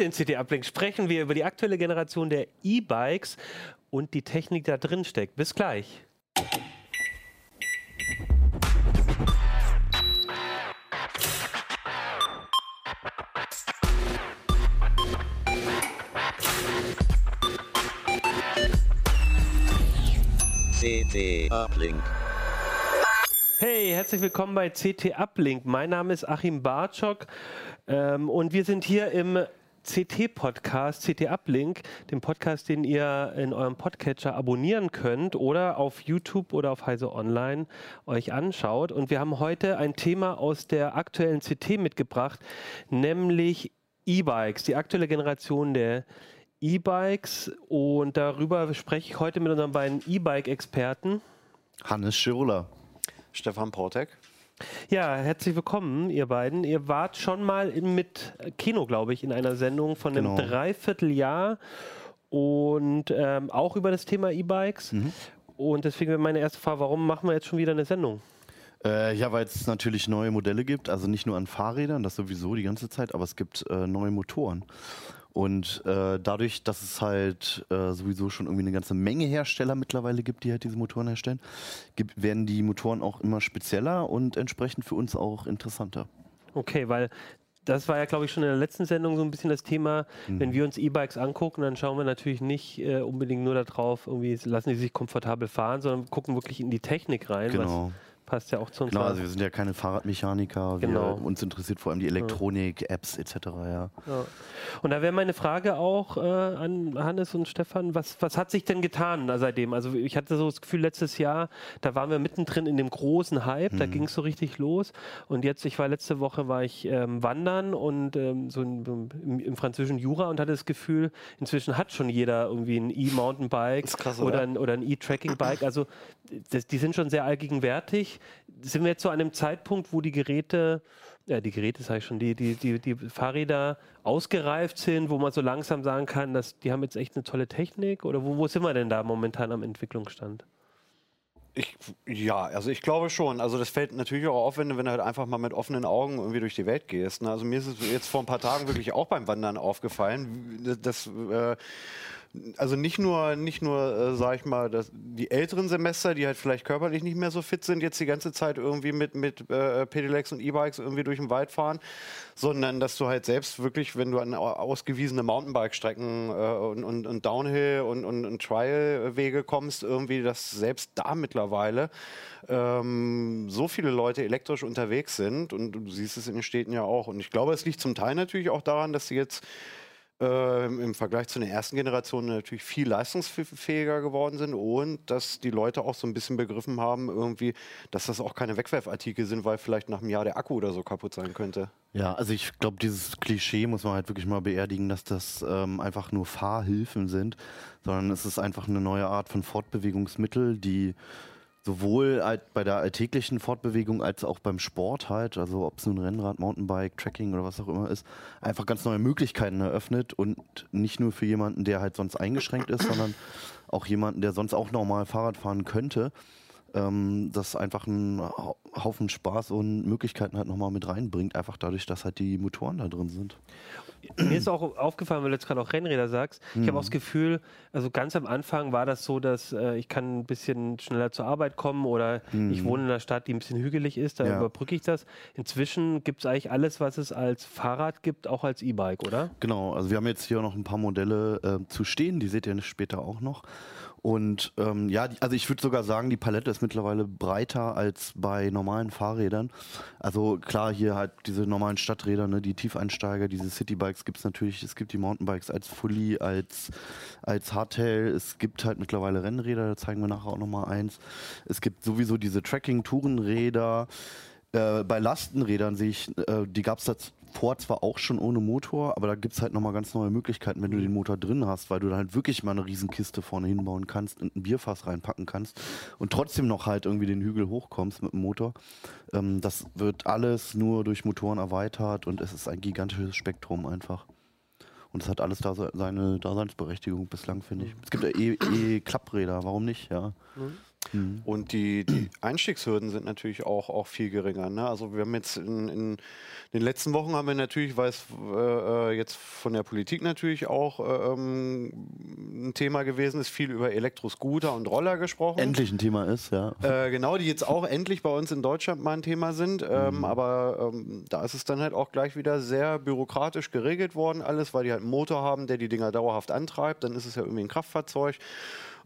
Heute in CT Uplink sprechen wir über die aktuelle Generation der E-Bikes und die Technik, die da drin steckt. Bis gleich. CT Uplink. Hey, herzlich willkommen bei CT Uplink. Mein Name ist Achim Bartschok ähm, und wir sind hier im CT-Podcast, CT Uplink, dem Podcast, den ihr in eurem Podcatcher abonnieren könnt oder auf YouTube oder auf Heise Online euch anschaut. Und wir haben heute ein Thema aus der aktuellen CT mitgebracht, nämlich E-Bikes, die aktuelle Generation der E-Bikes. Und darüber spreche ich heute mit unseren beiden E-Bike-Experten. Hannes Schirulla. Stefan Portek. Ja, herzlich willkommen, ihr beiden. Ihr wart schon mal in, mit Kino, glaube ich, in einer Sendung von einem Genau. Dreivierteljahr und ähm, auch über das Thema E-Bikes. Mhm. Und deswegen wäre meine erste Frage, warum machen wir jetzt schon wieder eine Sendung? Äh, ja, weil es natürlich neue Modelle gibt, also nicht nur an Fahrrädern, das sowieso die ganze Zeit, aber es gibt äh, neue Motoren. Und äh, dadurch, dass es halt äh, sowieso schon irgendwie eine ganze Menge Hersteller mittlerweile gibt, die halt diese Motoren herstellen, gibt, werden die Motoren auch immer spezieller und entsprechend für uns auch interessanter. Okay, weil das war ja, glaube ich, schon in der letzten Sendung so ein bisschen das Thema, Mhm. wenn wir uns E-Bikes angucken, dann schauen wir natürlich nicht äh, unbedingt nur darauf, irgendwie lassen die sich komfortabel fahren, sondern gucken wirklich in die Technik rein. Genau. Was passt ja auch zu uns. Genau, also wir sind ja keine Fahrradmechaniker, Genau. wir, uns interessiert vor allem die Elektronik, Apps etc. Ja. Ja. Und da wäre meine Frage auch äh, an Hannes und Stefan, was, was hat sich denn getan seitdem? Also ich hatte so das Gefühl, letztes Jahr, da waren wir mittendrin in dem großen Hype, da ging es so richtig los. Und jetzt, ich war letzte Woche, war ich ähm, wandern und ähm, so in, im, im französischen Jura und hatte das Gefühl, inzwischen hat schon jeder irgendwie ein E-Mountainbike oder oder? ein, oder ein E-Tracking-Bike. Also das, die sind schon sehr allgegenwärtig. Sind wir jetzt zu einem Zeitpunkt, wo die Geräte, ja, die Geräte sage ich schon, die, die, die, die Fahrräder ausgereift sind, wo man so langsam sagen kann, dass die haben jetzt echt eine tolle Technik? Oder wo, wo sind wir denn da momentan am Entwicklungsstand? Ich, ja, also ich glaube schon. Also das fällt natürlich auch auf, wenn du, wenn du halt einfach mal mit offenen Augen irgendwie durch die Welt gehst. Ne? Also mir ist es jetzt vor ein paar Tagen wirklich auch beim Wandern aufgefallen, dass äh, also nicht nur, nicht nur, äh, sag ich mal, dass die älteren Semester, die halt vielleicht körperlich nicht mehr so fit sind, jetzt die ganze Zeit irgendwie mit, mit äh, Pedelecs und E-Bikes irgendwie durch den Wald fahren, sondern dass du halt selbst wirklich, wenn du an au- ausgewiesene Mountainbike-Strecken äh, und, und, und Downhill und, und, und Trial-Wege kommst, irgendwie, dass selbst da mittlerweile ähm, so viele Leute elektrisch unterwegs sind und du siehst es in den Städten ja auch. Und ich glaube, es liegt zum Teil natürlich auch daran, dass sie jetzt ähm, im Vergleich zu den ersten Generationen natürlich viel leistungsfähiger geworden sind und dass die Leute auch so ein bisschen begriffen haben, irgendwie, dass das auch keine Wegwerfartikel sind, weil vielleicht nach einem Jahr der Akku oder so kaputt sein könnte. Ja, also ich glaube, dieses Klischee muss man halt wirklich mal beerdigen, dass das ähm, einfach nur Fahrhilfen sind, sondern es ist einfach eine neue Art von Fortbewegungsmittel, die sowohl bei der alltäglichen Fortbewegung als auch beim Sport halt, also ob es nun Rennrad, Mountainbike, Trekking oder was auch immer ist, einfach ganz neue Möglichkeiten eröffnet und nicht nur für jemanden, der halt sonst eingeschränkt ist, sondern auch jemanden, der sonst auch normal Fahrrad fahren könnte, ähm, das einfach einen Hau- Haufen Spaß und Möglichkeiten halt nochmal mit reinbringt, einfach dadurch, dass halt die Motoren da drin sind. Mir ist auch aufgefallen, weil du jetzt gerade auch Rennräder sagst. Ich habe auch das Gefühl, also ganz am Anfang war das so, dass äh, ich kann ein bisschen schneller zur Arbeit kommen oder ich wohne in einer Stadt, die ein bisschen hügelig ist, da Ja. überbrücke ich das. Inzwischen gibt es eigentlich alles, was es als Fahrrad gibt, auch als E-Bike, oder? Genau, also wir haben jetzt hier noch ein paar Modelle äh, zu stehen, die seht ihr später auch noch. Und ähm, ja, also ich würde sogar sagen, die Palette ist mittlerweile breiter als bei normalen Fahrrädern. Also klar, hier halt diese normalen Stadträder, ne, die Tiefeinsteiger, diese Citybikes gibt es natürlich, es gibt die Mountainbikes als Fully, als, als Hardtail, es gibt halt mittlerweile Rennräder, da zeigen wir nachher auch nochmal eins. Es gibt sowieso diese Tracking-Tourenräder. Äh, bei Lastenrädern sehe ich, äh, die gab es vor zwar auch schon ohne Motor, aber da gibt es halt nochmal ganz neue Möglichkeiten, wenn du den Motor drin hast, weil du dann halt wirklich mal eine Riesenkiste vorne hinbauen kannst und ein Bierfass reinpacken kannst und trotzdem noch halt irgendwie den Hügel hochkommst mit dem Motor. Ähm, das wird alles nur durch Motoren erweitert und es ist ein gigantisches Spektrum einfach. Und es hat alles da se- seine Daseinsberechtigung bislang, finde ich. Es gibt ja eh, eh Klappräder, warum nicht, ja. Und die, die Einstiegshürden sind natürlich auch, auch viel geringer. Ne? Also wir haben jetzt in, in den letzten Wochen haben wir natürlich, weil es äh, jetzt von der Politik natürlich auch äh, ähm, ein Thema gewesen ist, viel über Elektroscooter und Roller gesprochen. Endlich ein Thema ist, ja. Äh, genau, die jetzt auch endlich bei uns in Deutschland mal ein Thema sind. Ähm, Aber ähm, da ist es dann halt auch gleich wieder sehr bürokratisch geregelt worden, alles, weil die halt einen Motor haben, der die Dinger dauerhaft antreibt. Dann ist es ja irgendwie ein Kraftfahrzeug.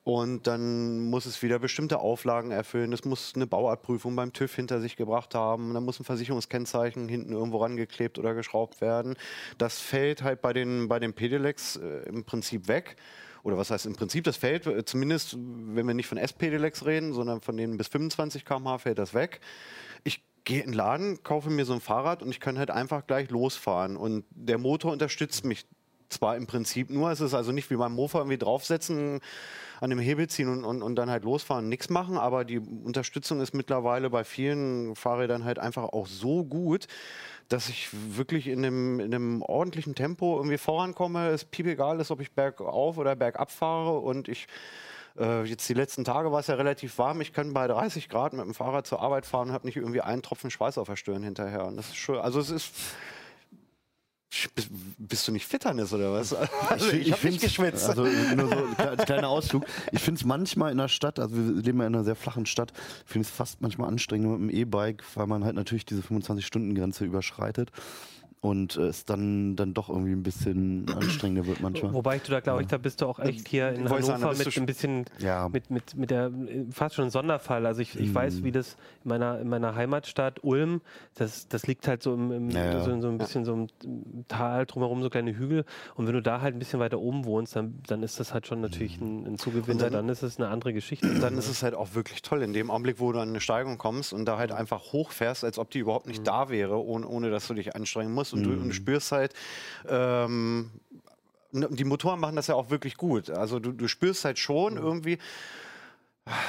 Und dann muss es wieder bestimmte Auflagen erfüllen. Es muss eine Bauartprüfung beim TÜV hinter sich gebracht haben. Dann muss ein Versicherungskennzeichen hinten irgendwo rangeklebt oder geschraubt werden. Das fällt halt bei den, bei den Pedelecs äh, im Prinzip weg. Oder was heißt im Prinzip, das fällt, äh, zumindest wenn wir nicht von S-Pedelecs reden, sondern von denen bis 25 km/h fällt das weg. Ich gehe in den Laden, kaufe mir so ein Fahrrad und ich kann halt einfach gleich losfahren. Und der Motor unterstützt mich zwar im Prinzip nur, es ist also nicht wie beim Mofa irgendwie draufsetzen, an dem Hebel ziehen und, und, und dann halt losfahren, nichts machen, aber die Unterstützung ist mittlerweile bei vielen Fahrrädern halt einfach auch so gut, dass ich wirklich in einem, in einem ordentlichen Tempo irgendwie vorankomme. Es piep egal ist, ob ich bergauf oder bergab fahre und ich äh, jetzt die letzten Tage war es ja relativ warm. Ich kann bei 30 Grad mit dem Fahrrad zur Arbeit fahren und habe nicht irgendwie einen Tropfen Schweiß auf der Stirn hinterher. Und das ist schon, also es ist bist, du nicht Fitternis oder was? Also ich, ich habe nicht find's- geschwitzt. Also nur so ein kle- kleiner Ausflug. Ich finde es manchmal in der Stadt, also wir leben ja in einer sehr flachen Stadt, ich finde es fast manchmal anstrengend mit dem E-Bike, weil man halt natürlich diese 25-Stunden-Grenze überschreitet und äh, es dann, dann doch irgendwie ein bisschen anstrengender wird manchmal. Wobei du da, glaube ich, da bist du auch echt hier in sagen, da Hannover mit ein bisschen, Ja. mit, mit, mit der, äh, fast schon ein Sonderfall. Also ich, ich weiß, wie das in meiner, in meiner Heimatstadt Ulm, das, das liegt halt so im, im Ja, ja. So, so ein bisschen so im Tal drumherum, so kleine Hügel. Und wenn du da halt ein bisschen weiter oben wohnst, dann, dann ist das halt schon natürlich ein, ein Zugewinner, dann- dann, ist es eine andere Geschichte. Und dann ist es halt auch wirklich toll, in dem Augenblick, wo du an eine Steigung kommst und da halt einfach hochfährst, als ob die überhaupt nicht da wäre, ohne, ohne dass du dich anstrengen musst. Und, du, und du spürst halt, ähm, ne, die Motoren machen das ja auch wirklich gut. Also du, du spürst halt schon irgendwie.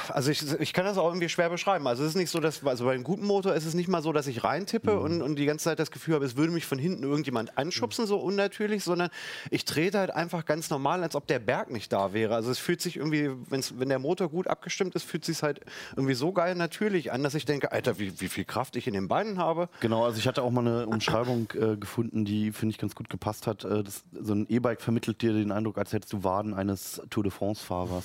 Also ich, ich kann das auch irgendwie schwer beschreiben. Also es ist nicht so, dass, also bei einem guten Motor ist es nicht mal so, dass ich reintippe und, und die ganze Zeit das Gefühl habe, es würde mich von hinten irgendjemand anschubsen, so unnatürlich, sondern ich trete halt einfach ganz normal, als ob der Berg nicht da wäre. Also es fühlt sich irgendwie, wenn's, wenn der Motor gut abgestimmt ist, fühlt sich halt irgendwie so geil natürlich an, dass ich denke, Alter, wie, wie viel Kraft ich in den Beinen habe. Genau, also ich hatte auch mal eine Umschreibung äh, gefunden, die, finde ich, ganz gut gepasst hat. Äh, das, so ein E-Bike vermittelt dir den Eindruck, als hättest du Waden eines Tour de France-Fahrers.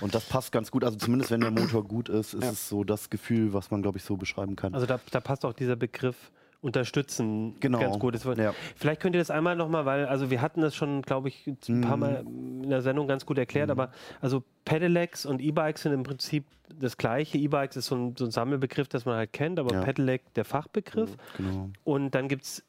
Und das passt ganz gut. Also zumindest wenn der Motor gut ist, ist es so das Gefühl, was man, glaube ich, so beschreiben kann. Also da, da passt auch dieser Begriff unterstützen Genau. ganz gut. War- Ja. Vielleicht könnt ihr das einmal nochmal, weil, also wir hatten das schon, glaube ich, ein paar Mhm. Mal in der Sendung ganz gut erklärt, aber also Pedelecs und E-Bikes sind im Prinzip das gleiche. E-Bikes ist so ein, so ein Sammelbegriff, das man halt kennt, aber Ja. Pedelec der Fachbegriff. genau. Und dann gibt es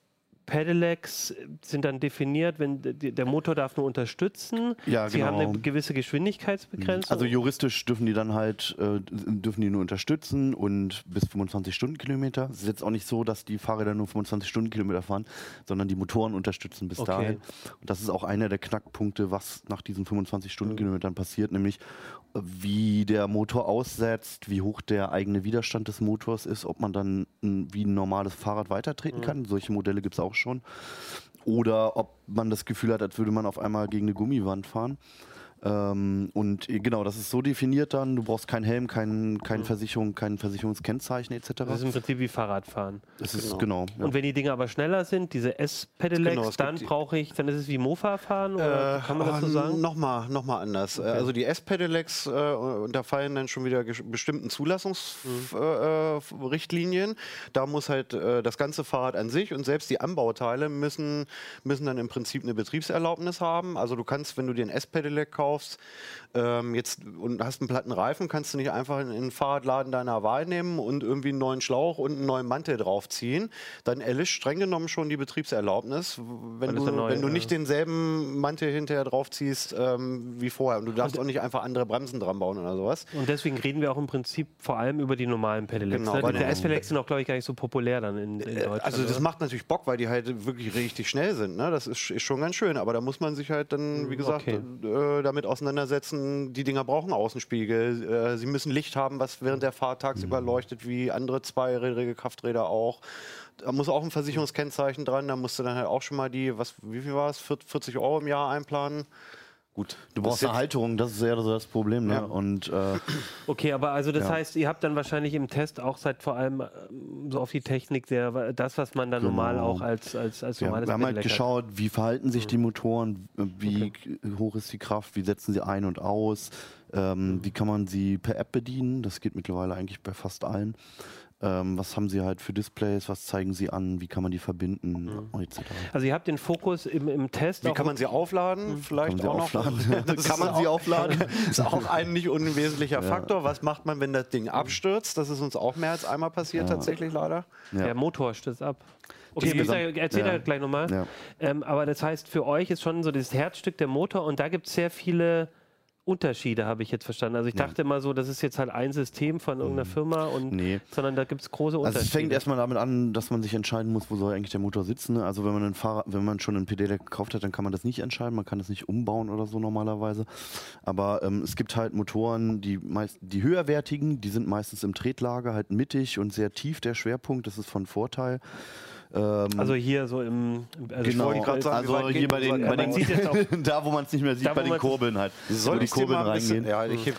Pedelecs sind dann definiert, wenn der Motor darf nur unterstützen. Ja, Sie haben eine genau. gewisse Geschwindigkeitsbegrenzung. Also juristisch dürfen die dann halt, äh, dürfen die nur unterstützen und bis 25 Stundenkilometer. Es ist jetzt auch nicht so, dass die Fahrräder nur 25 Stundenkilometer fahren, sondern die Motoren unterstützen bis Okay. dahin. Und das ist auch einer der Knackpunkte, was nach diesen 25 Stundenkilometern passiert, nämlich wie der Motor aussetzt, wie hoch der eigene Widerstand des Motors ist, ob man dann wie ein normales Fahrrad weitertreten kann. Solche Modelle gibt es auch schon. Oder ob man das Gefühl hat, als würde man auf einmal gegen eine Gummiwand fahren. Ähm, und äh, genau, das ist so definiert dann. Du brauchst keinen Helm, kein, keine Versicherung, kein Versicherungskennzeichen etc. das ist im Prinzip wie Fahrradfahren. Das ist genau. ja. Und wenn die Dinge aber schneller sind, diese S-Pedelecs, Genau, dann brauche ich, dann ist es wie Mofa fahren oder kann man das so ah, sagen? Nochmal noch mal anders. Äh, Also die S-Pedelecs äh, unterfallen dann schon wieder bestimmten Zulassungsrichtlinien. da muss halt äh, das ganze Fahrrad an sich und selbst die Anbauteile müssen, müssen dann im Prinzip eine Betriebserlaubnis haben. Also du kannst, wenn du dir ein S-Pedelec kaufst, verkaufst ähm, jetzt und hast einen platten Reifen, kannst du nicht einfach in den Fahrradladen deiner Wahl nehmen und irgendwie einen neuen Schlauch und einen neuen Mantel draufziehen. Dann erlischt streng genommen schon die Betriebserlaubnis, wenn du, neu, wenn du äh, nicht denselben Mantel hinterher draufziehst ähm, wie vorher. Und du darfst auch nicht einfach andere Bremsen dran bauen oder sowas. Und deswegen reden wir auch im Prinzip vor allem über die normalen Pedelecs. Genau, ne? Die S-Pedelecs sind auch, glaube ich, gar nicht so populär dann in, in Deutschland. Also das oder? macht natürlich Bock, weil die halt wirklich richtig schnell sind. Ne? Das ist, ist schon ganz schön. Aber da muss man sich halt dann, wie gesagt, okay. äh, damit auseinandersetzen. Die Dinger brauchen Außenspiegel. Äh, sie müssen Licht haben, was während der Fahrt tagsüber leuchtet, wie andere zweirädrige Krafträder auch. Da muss auch ein Versicherungskennzeichen dran. Da musst du dann halt auch schon mal die, was, wie viel war es, 40 Euro im Jahr einplanen. Gut. Du brauchst eine Halterung, das ist eher so das Problem. Ne? Ja. Und äh, Okay, aber also das Ja. heißt, ihr habt dann wahrscheinlich im Test auch seit vor allem ähm, so auf die Technik sehr, das, was man dann normal Genau. auch als, als, als ja, normales wir haben halt geschaut, wie verhalten sich die Motoren, äh, wie k- hoch ist die Kraft, wie setzen sie ein und aus, ähm, wie kann man sie per App bedienen. Das geht mittlerweile eigentlich bei fast allen. Ähm, was haben sie halt für Displays, was zeigen sie an, wie kann man die verbinden, und etc. Also ihr habt den Fokus im, im Test Wie auch kann man sie aufladen? Vielleicht Kann man auch sie noch. aufladen? Das Kann ist man sie auch- aufladen? ist auch ein nicht unwesentlicher Faktor. Was macht man, wenn das Ding abstürzt? Das ist uns auch mehr als einmal passiert, tatsächlich leider. Ja. Der Motor stürzt ab. Okay, ihr, erzähl Ja. gleich nochmal. Ja. Ähm, aber das heißt, für euch ist schon so das Herzstück der Motor und da gibt es sehr viele Unterschiede, habe ich jetzt verstanden. Also ich dachte immer so, das ist jetzt halt ein System von irgendeiner Firma und Mhm. Nee. sondern da gibt es große Also Unterschiede. es fängt erstmal damit an, dass man sich entscheiden muss, wo soll eigentlich der Motor sitzen. ne? Also wenn man, einen Fahrrad, wenn man schon einen Pedelec gekauft hat, dann kann man das nicht entscheiden, man kann das nicht umbauen oder so normalerweise. Aber ähm, es gibt halt Motoren, die meist, die höherwertigen, die sind meistens im Tretlager, halt mittig und sehr tief der Schwerpunkt, das ist von Vorteil. Ähm, also hier so im also Genau, wollte grad sagen, also hier bei den, bei den da wo man es nicht mehr sieht, Da, bei den Kurbeln halt. Soll die ich Kurbeln mal ein bisschen, reingehen. ja, ich heb,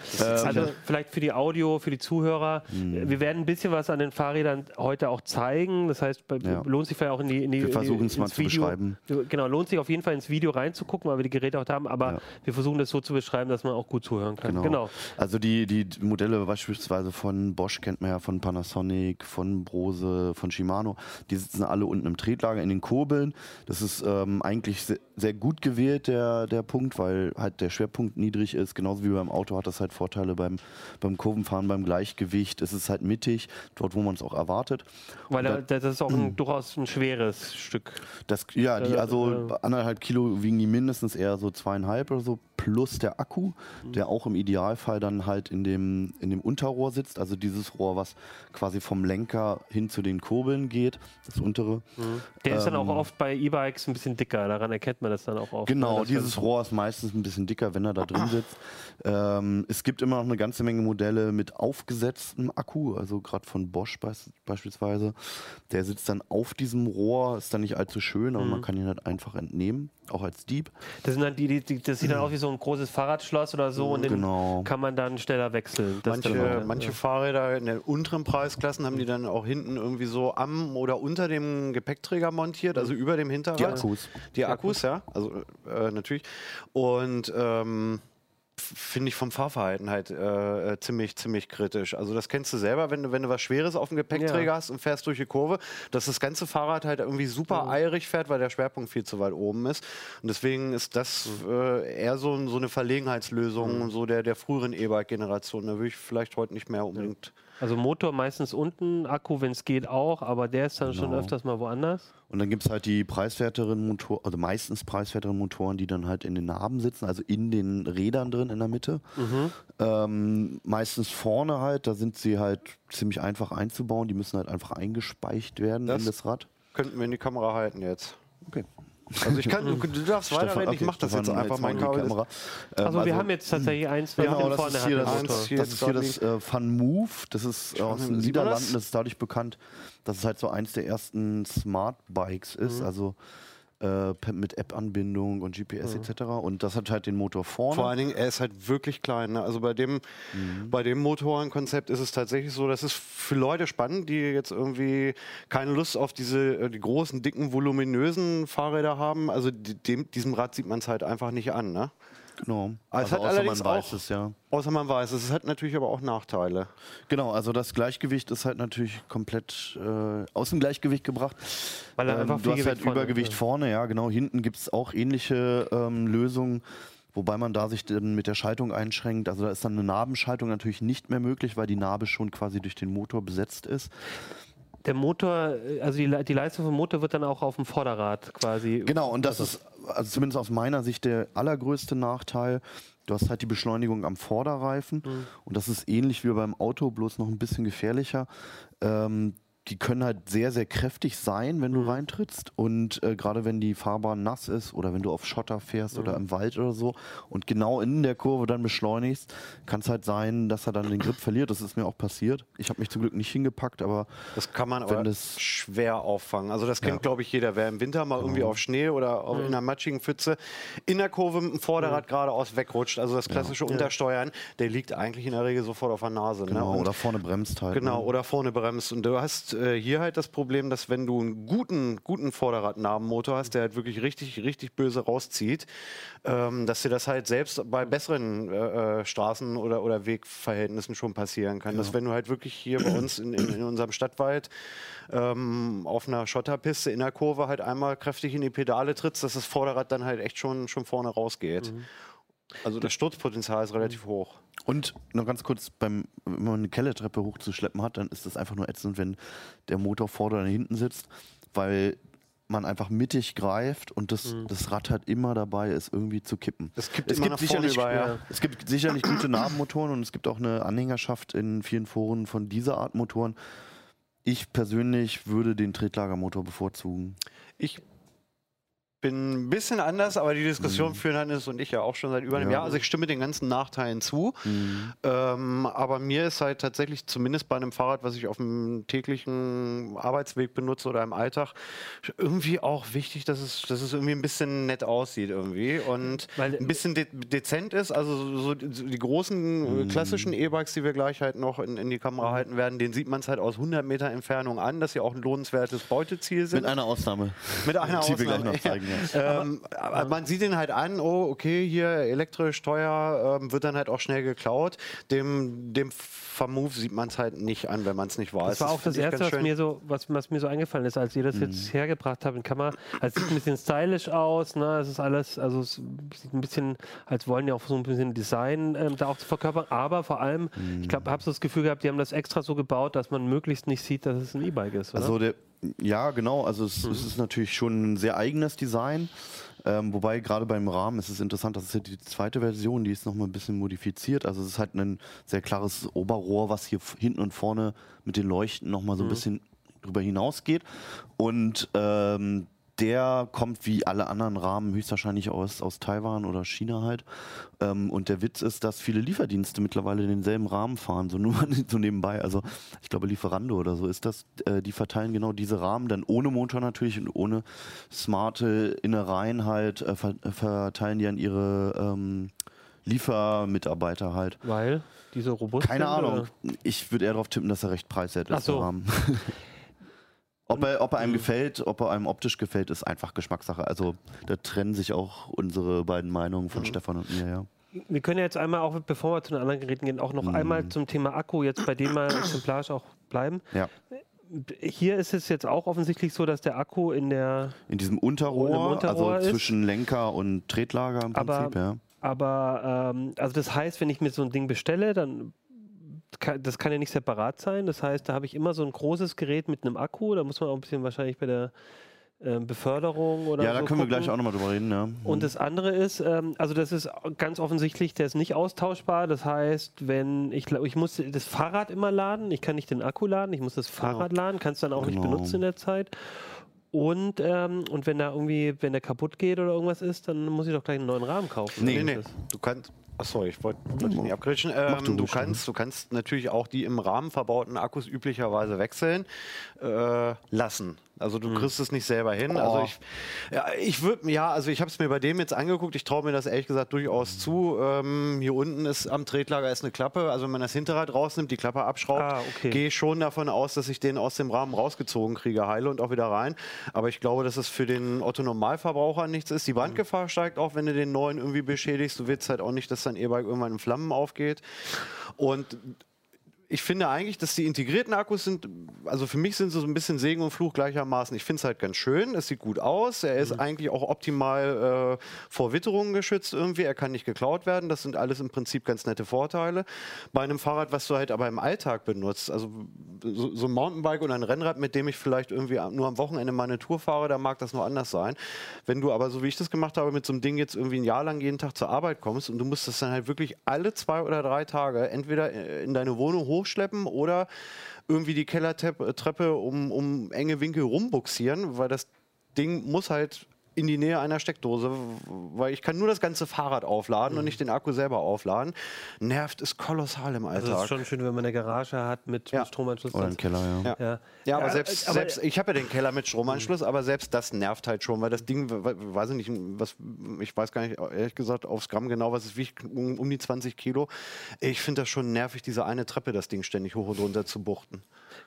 Also vielleicht für die Audio, für die Zuhörer. Mhm. Wir werden ein bisschen was an den Fahrrädern heute auch zeigen. Das heißt, bei, Ja. lohnt sich vielleicht auch in die, in die Wir versuchen es mal zu Video. beschreiben. Genau, lohnt sich auf jeden Fall ins Video reinzugucken, weil wir die Geräte auch da haben. Aber Ja. wir versuchen das so zu beschreiben, dass man auch gut zuhören kann. Genau. genau. Also die, die Modelle beispielsweise von Bosch kennt man ja, von Panasonic, von Brose, von Shimano, die sitzen alle unten im Tretlager in den Kurbeln. Das ist ähm, eigentlich sehr, gut gewählt, der, der Punkt, weil halt der Schwerpunkt niedrig ist. Genauso wie beim Auto hat das halt Vorteile beim, beim Kurvenfahren, beim Gleichgewicht. Es ist halt mittig, dort wo man es auch erwartet. Weil da, das ist auch ein, durchaus ein schweres Stück. Das, ja, die, Äh, also äh. anderthalb Kilo wiegen die mindestens eher so zweieinhalb oder so, plus der Akku, Mhm. der auch im Idealfall dann halt in dem, in dem Unterrohr sitzt. Also dieses Rohr, was quasi vom Lenker hin zu den Kurbeln geht, das untere. Der ist dann auch Ähm, oft bei E-Bikes ein bisschen dicker. Daran erkennt man das dann auch oft. Genau, ne, dieses Rohr ist meistens ein bisschen dicker, wenn er da drin sitzt. Ähm, es gibt immer noch eine ganze Menge Modelle mit aufgesetztem Akku, also gerade von Bosch beis beispielsweise. Der sitzt dann auf diesem Rohr, ist dann nicht allzu schön, aber Mhm. man kann ihn halt einfach entnehmen, auch als Dieb. Das, sind dann die, die, die, das sieht dann aus wie so ein großes Fahrradschloss oder so und den Genau. kann man dann schneller wechseln. Das Manche, dann- manche Fahrräder in den unteren Preisklassen haben die dann auch hinten irgendwie so am oder unter dem Gepäckträger montiert, also über dem Hinterrad. Die Akkus. Die Akkus, ja, also äh, natürlich. Und ähm, finde ich vom Fahrverhalten halt äh, äh, ziemlich, ziemlich kritisch. Also das kennst du selber, wenn du, wenn du was Schweres auf dem Gepäckträger Ja. hast und fährst durch die Kurve, dass das ganze Fahrrad halt irgendwie super eilig fährt, weil der Schwerpunkt viel zu weit oben ist. Und deswegen ist das äh, eher so, so eine Verlegenheitslösung so der, der früheren E-Bike-Generation. Da würde ich vielleicht heute nicht mehr unbedingt. Also Motor meistens unten, Akku, wenn es geht, auch, aber der ist dann schon Genau. öfters mal woanders. Und dann gibt es halt die preiswerteren Motoren, also meistens preiswerteren Motoren, die dann halt in den Narben sitzen, also in den Rädern drin in der Mitte. Ähm, meistens vorne halt, da sind sie halt ziemlich einfach einzubauen, die müssen halt einfach eingespeicht werden Das- in das Rad. Könnten wir in die Kamera halten jetzt. Okay. Also ich kann, du, du darfst weiterreden, ich okay, mach das jetzt Stefan, einfach, mein Kamera. Ähm, Also, wir haben jetzt tatsächlich eins, wir Genau, haben das vorne ist hier hat das. Eins hier das, jetzt ist hier das äh, Fun Move. Das ist aus Sieht den man das? Niederlanden. Das ist dadurch bekannt, dass es halt so eins der ersten Smart Bikes ist. Mhm. Also äh, mit App-Anbindung und GPS etc. Und das hat halt den Motor vorne. Vor allen Dingen, er ist halt wirklich klein. Ne? Also bei dem, bei dem Motorenkonzept ist es tatsächlich so, das ist für Leute spannend, die jetzt irgendwie keine Lust auf diese äh, die großen, dicken, voluminösen Fahrräder haben. Also die, dem, diesem Rad sieht man es halt einfach nicht an. Ne? Genau. Es Also hat außer man weiß auch- es, ja. Außer man weiß, es hat natürlich aber auch Nachteile. Genau, also das Gleichgewicht ist halt natürlich komplett äh, aus dem Gleichgewicht gebracht. Weil er Ähm, einfach du viel hast halt Gewicht vorne Übergewicht vorne, ja, genau. Hinten gibt es auch ähnliche ähm, Lösungen, wobei man da sich dann mit der Schaltung einschränkt. Also da ist dann eine Nabenschaltung natürlich nicht mehr möglich, weil die Narbe schon quasi durch den Motor besetzt ist. Der Motor, äh, also die, die Leistung vom Motor wird dann auch auf dem Vorderrad quasi. Genau, und das ist also zumindest aus meiner Sicht der allergrößte Nachteil. Du hast halt die Beschleunigung am Vorderreifen und das ist ähnlich wie beim Auto, bloß noch ein bisschen gefährlicher. Ähm, die können halt sehr, sehr kräftig sein, wenn du reintrittst. Und äh, gerade wenn die Fahrbahn nass ist oder wenn du auf Schotter fährst oder im Wald oder so und genau in der Kurve dann beschleunigst, kann es halt sein, dass er dann den Grip verliert. Das ist mir auch passiert. Ich habe mich zum Glück nicht hingepackt, aber Das kann man Wenn aber das- schwer auffangen. Also das kennt, Ja. glaube ich, jeder. Wer im Winter mal irgendwie auf Schnee oder auf, in einer matschigen Pfütze in der Kurve mit dem Vorderrad geradeaus wegrutscht, also das klassische Untersteuern, der liegt eigentlich in der Regel sofort auf der Nase. genau, ne? Oder vorne bremst halt. Genau, Ne? oder vorne bremst. Und du hast äh, hier halt das Problem, dass wenn du einen guten, guten Vorderradnabenmotor hast, der halt wirklich richtig, richtig böse rauszieht, ähm, dass dir das halt selbst bei besseren äh, äh, Straßen- oder, oder Wegverhältnissen schon passieren kann. Dass wenn du halt wirklich hier bei uns in, in, in unserem Stadtwald ähm, auf einer Schotterpiste in der Kurve halt einmal kräftig in die Pedale trittst, dass das Vorderrad dann halt echt schon, schon vorne rausgeht. Also das Sturzpotenzial ist relativ hoch. Und noch ganz kurz, beim, wenn man eine Kellertreppe hochzuschleppen hat, dann ist das einfach nur ätzend, wenn der Motor vorne oder hinten sitzt, weil man einfach mittig greift und das, das Rad halt immer dabei ist, irgendwie zu kippen. Es kippt es immer gibt sicherlich, über, ja. es gibt sicherlich gute Nabenmotoren und es gibt auch eine Anhängerschaft in vielen Foren von dieser Art Motoren. Ich persönlich würde den Tretlagermotor bevorzugen. Ich bin ein bisschen anders, aber die Diskussion führen Hannes und ich ja auch schon seit über einem Ja. Jahr. Also ich stimme den ganzen Nachteilen zu. Ähm, aber mir ist halt tatsächlich, zumindest bei einem Fahrrad, was ich auf dem täglichen Arbeitsweg benutze oder im Alltag, irgendwie auch wichtig, dass es, dass es irgendwie ein bisschen nett aussieht irgendwie und Weil- ein bisschen de dezent ist. Also so, die großen äh, klassischen E-Bikes, die wir gleich halt noch in, in die Kamera halten werden, denen sieht man es halt aus 100 Meter Entfernung an, dass sie auch ein lohnenswertes Beuteziel sind. Mit einer Ausnahme. Mit einer Die wir gleich Ausnahme. noch zeigen, ja. Ähm, aber man sieht ihn halt an, oh, okay, hier elektrisch teuer, ähm, wird dann halt auch schnell geklaut. Dem, dem Vermove sieht man es halt nicht an, wenn man es nicht weiß. Das war auch das Erste, was mir, so, was, was mir so eingefallen ist, als ihr das Mhm. jetzt hergebracht habt in Kamera. Also es sieht ein bisschen stylisch aus, ne? es ist alles, also es sieht ein bisschen, als wollen die auch so ein bisschen Design ähm, da auch zu verkörpern, aber vor allem, ich glaube, Mhm. habe so das Gefühl gehabt, die haben das extra so gebaut, dass man möglichst nicht sieht, dass es ein E-Bike ist, oder? Also der, ja, genau. Also es, es ist natürlich schon ein sehr eigenes Design. Ähm, wobei gerade beim Rahmen ist es interessant, das ist ja die zweite Version, die ist nochmal ein bisschen modifiziert. Also es ist halt ein sehr klares Oberrohr, was hier hinten und vorne mit den Leuchten nochmal so ein bisschen drüber hinausgeht. Und ähm, der kommt wie alle anderen Rahmen höchstwahrscheinlich aus, aus Taiwan oder China halt. Ähm, und der Witz ist, dass viele Lieferdienste mittlerweile denselben Rahmen fahren, so nur so nebenbei. Also ich glaube Lieferando oder so ist das. Äh, die verteilen genau diese Rahmen, dann ohne Motor natürlich und ohne smarte Innereien halt, äh, ver äh, verteilen die an ihre ähm, Liefermitarbeiter halt. Weil diese robust Keine Ahnung. oder? Ich würde eher darauf tippen, dass er recht preiswert ist, Ach so. ob, er, ob er einem gefällt, ob er einem optisch gefällt, ist einfach Geschmackssache. Also da trennen sich auch unsere beiden Meinungen von Stefan und mir, ja. Wir können ja jetzt einmal auch, bevor wir zu den anderen Geräten gehen, auch noch Mhm. einmal zum Thema Akku jetzt bei dem mal exemplarisch auch bleiben. ja. Hier ist es jetzt auch offensichtlich so, dass der Akku in der In diesem Unterrohr, Unterrohr also zwischen Lenker und Tretlager im Aber- Prinzip, ja. Aber ähm, also das heißt, wenn ich mir so ein Ding bestelle, dann kann, das kann ja nicht separat sein. Das heißt, da habe ich immer so ein großes Gerät mit einem Akku. Da muss man auch ein bisschen wahrscheinlich bei der ähm, Beförderung oder Ja, da so können wir gucken. gleich auch nochmal drüber reden, ja. Und das andere ist, ähm, also das ist ganz offensichtlich, der ist nicht austauschbar. Das heißt, wenn ich, glaub, ich muss das Fahrrad immer laden, ich kann nicht den Akku laden, ich muss das Fahrrad laden, kann es dann auch nicht Genau. benutzen in der Zeit. Und, ähm, und wenn da irgendwie, wenn der kaputt geht oder irgendwas ist, dann muss ich doch gleich einen neuen Rahmen kaufen. Nee, Nee, Du kannst. Achso, ich wollte dich nicht abgrätschen. du Ähm, du, ruhig, kannst, du kannst natürlich auch die im Rahmen verbauten Akkus üblicherweise wechseln äh, lassen. Also du kriegst es nicht selber hin. Also Oh. ich, ja, ich würde, ja, also ich habe es mir bei dem jetzt angeguckt. Ich traue mir das ehrlich gesagt durchaus zu. Ähm, hier unten ist am Tretlager ist eine Klappe. Also wenn man das Hinterrad rausnimmt, die Klappe abschraubt, Ah, okay. gehe ich schon davon aus, dass ich den aus dem Rahmen rausgezogen kriege, heile und auch wieder rein. Aber ich glaube, dass es für den Otto Normalverbraucher nichts ist. Die Brandgefahr steigt auch, wenn du den neuen irgendwie beschädigst. Du willst halt auch nicht, dass dein E-Bike irgendwann in Flammen aufgeht. Und ich finde eigentlich, dass die integrierten Akkus sind, also für mich sind sie so ein bisschen Segen und Fluch gleichermaßen. Ich finde es halt ganz schön, es sieht gut aus, er ist eigentlich auch optimal äh, vor Witterungen geschützt irgendwie, er kann nicht geklaut werden, das sind alles im Prinzip ganz nette Vorteile. Bei einem Fahrrad, was du halt aber im Alltag benutzt, also so, so ein Mountainbike oder ein Rennrad, mit dem ich vielleicht irgendwie nur am Wochenende mal eine Tour fahre, da mag das nur anders sein. Wenn du aber, so wie ich das gemacht habe, mit so einem Ding jetzt irgendwie ein Jahr lang jeden Tag zur Arbeit kommst und du musst das dann halt wirklich alle zwei oder drei Tage entweder in deine Wohnung hoch hochschleppen oder irgendwie die Kellertreppe um, um enge Winkel rumbuxieren, weil das Ding muss halt in die Nähe einer Steckdose, weil ich kann nur das ganze Fahrrad aufladen mhm. und nicht den Akku selber aufladen. Nervt es kolossal im Alltag. Also das ist schon schön, wenn man eine Garage hat mit, ja. mit Stromanschluss. Oder einen Keller, ja. Ja, ja aber, selbst, aber selbst ich habe ja den Keller mit Stromanschluss, mhm. aber selbst das nervt halt schon, weil das Ding, weiß ich nicht, was, ich weiß gar nicht, ehrlich gesagt, aufs Gramm genau, was es wiegt, um, um die 20 Kilo. Ich finde das schon nervig, diese eine Treppe, das Ding ständig hoch und runter zu buchten.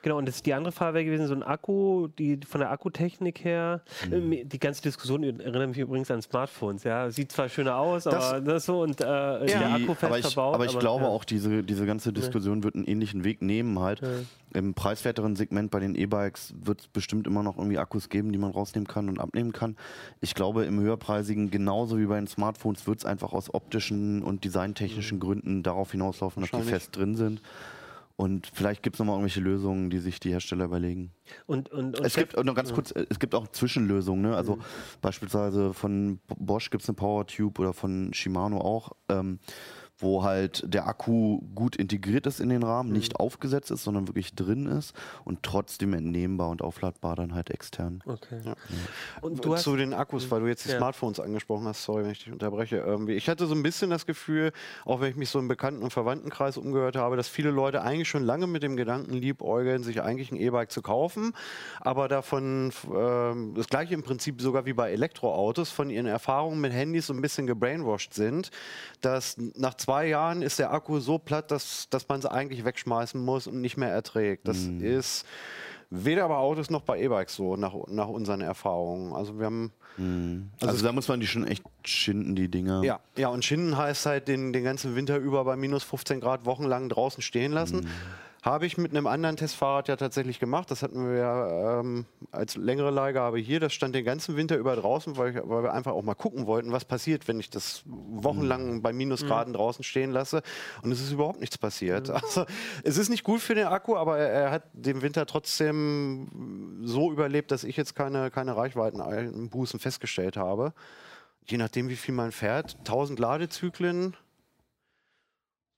Genau, und das ist die andere Frage gewesen, so ein Akku, die von der Akkutechnik her, mhm. Ähm, die ganze Diskussion erinnert mich übrigens an Smartphones, ja. Sieht zwar schöner aus, das aber das so und äh, ja, der Akku fest aber ich, verbaut. Aber ich aber, glaube ja. auch, diese, diese ganze Diskussion wird einen ähnlichen Weg nehmen halt. Ja. Im preiswerteren Segment bei den E-Bikes wird es bestimmt immer noch irgendwie Akkus geben, die man rausnehmen kann und abnehmen kann. Ich glaube, im höherpreisigen, genauso wie bei den Smartphones, wird es einfach aus optischen und designtechnischen mhm. Gründen darauf hinauslaufen, dass die fest drin sind. Und vielleicht gibt es nochmal irgendwelche Lösungen, die sich die Hersteller überlegen. Und, und, und es gibt noch ganz kurz, es gibt auch Zwischenlösungen. Ne? Also mhm. beispielsweise von Bosch gibt es eine Power Tube oder von Shimano auch. Ähm, wo halt der Akku gut integriert ist in den Rahmen, mhm. nicht aufgesetzt ist, sondern wirklich drin ist und trotzdem entnehmbar und aufladbar dann halt extern. Okay. Ja. Und du zu den Akkus, weil du jetzt die ja. Smartphones angesprochen hast, sorry, wenn ich dich unterbreche. Irgendwie. Ich hatte so ein bisschen das Gefühl, auch wenn ich mich so im Bekannten- und Verwandtenkreis umgehört habe, dass viele Leute eigentlich schon lange mit dem Gedanken liebäugeln, sich eigentlich ein E-Bike zu kaufen, aber davon äh, das gleiche im Prinzip sogar wie bei Elektroautos von ihren Erfahrungen mit Handys so ein bisschen gebrainwashed sind, dass nach zwei Jahren ist der Akku so platt, dass, dass man es eigentlich wegschmeißen muss und nicht mehr erträgt. Das mhm. ist weder bei Autos noch bei E-Bikes so, nach, nach unseren Erfahrungen. Also wir haben. Mhm. Also, also da muss man die schon echt schinden, die Dinger. Ja, ja und schinden heißt halt den, den ganzen Winter über bei minus 15 Grad wochenlang draußen stehen lassen. Mhm. Habe ich mit einem anderen Testfahrrad ja tatsächlich gemacht. Das hatten wir ja ähm, als längere Leihgabe hier. Das stand den ganzen Winter über draußen, weil, ich, weil, wir einfach auch mal gucken wollten, was passiert, wenn ich das wochenlang mhm. bei Minusgraden mhm. draußen stehen lasse. Und es ist überhaupt nichts passiert. Mhm. Also es ist nicht gut für den Akku, aber er, er, hat den Winter trotzdem so überlebt, dass ich jetzt keine, keine Reichweitenbußen festgestellt habe. Je nachdem, wie viel man fährt, 1000 Ladezyklen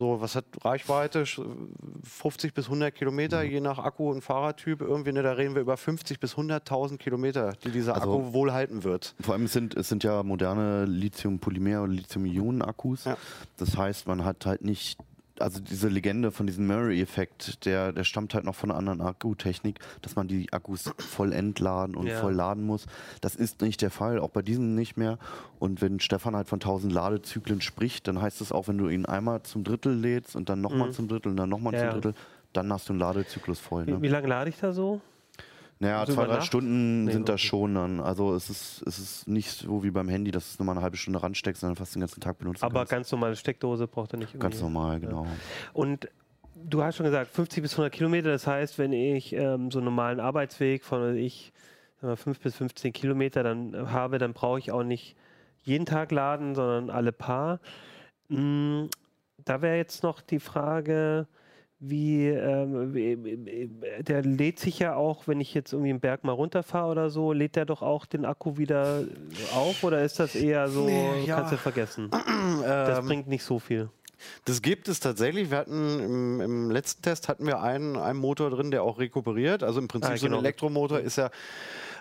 so, was hat Reichweite? 50 bis 100 Kilometer, mhm. je nach Akku und Fahrradtyp. Irgendwie, ne, da reden wir über 50 bis 100.000 Kilometer, die dieser also, Akku wohl halten wird. Vor allem sind es sind ja moderne Lithium-Polymer- oder Lithium-Ionen-Akkus. Ja. Das heißt, man hat halt nicht also diese Legende von diesem Murray-Effekt, der, der stammt halt noch von einer anderen Akkutechnik, dass man die Akkus voll entladen und ja. voll laden muss. Das ist nicht der Fall, auch bei diesen nicht mehr. Und wenn Stefan halt von 1000 Ladezyklen spricht, dann heißt es auch, wenn du ihn einmal zum Drittel lädst und dann nochmal mhm. zum Drittel und dann nochmal ja. zum Drittel, dann hast du einen Ladezyklus voll. Ne? Wie, wie lange lade ich da so? Naja, zwei, drei Stunden nee, sind okay. das schon dann. Also es ist, es ist nicht so wie beim Handy, dass du nur mal eine halbe Stunde ransteckst dann fast den ganzen Tag benutzt. Aber kannst. ganz normale Steckdose braucht er nicht. Irgendwie. Ganz normal, genau. Ja. Und du hast schon gesagt, 50 bis 100 Kilometer, das heißt, wenn ich ähm, so einen normalen Arbeitsweg von ich 5 bis 15 Kilometer dann habe, dann brauche ich auch nicht jeden Tag laden, sondern alle paar. Mhm, da wäre jetzt noch die Frage, wie, ähm, der lädt sich ja auch, wenn ich jetzt irgendwie einen Berg mal runterfahre oder so, lädt der doch auch den Akku wieder auf oder ist das eher so, nee, ja. kannst du vergessen? das ähm, bringt nicht so viel. Das gibt es tatsächlich. Wir hatten im, im, letzten Test hatten wir einen, einen Motor drin, der auch rekuperiert. Also im Prinzip ah, so ein genau. Elektromotor ist ja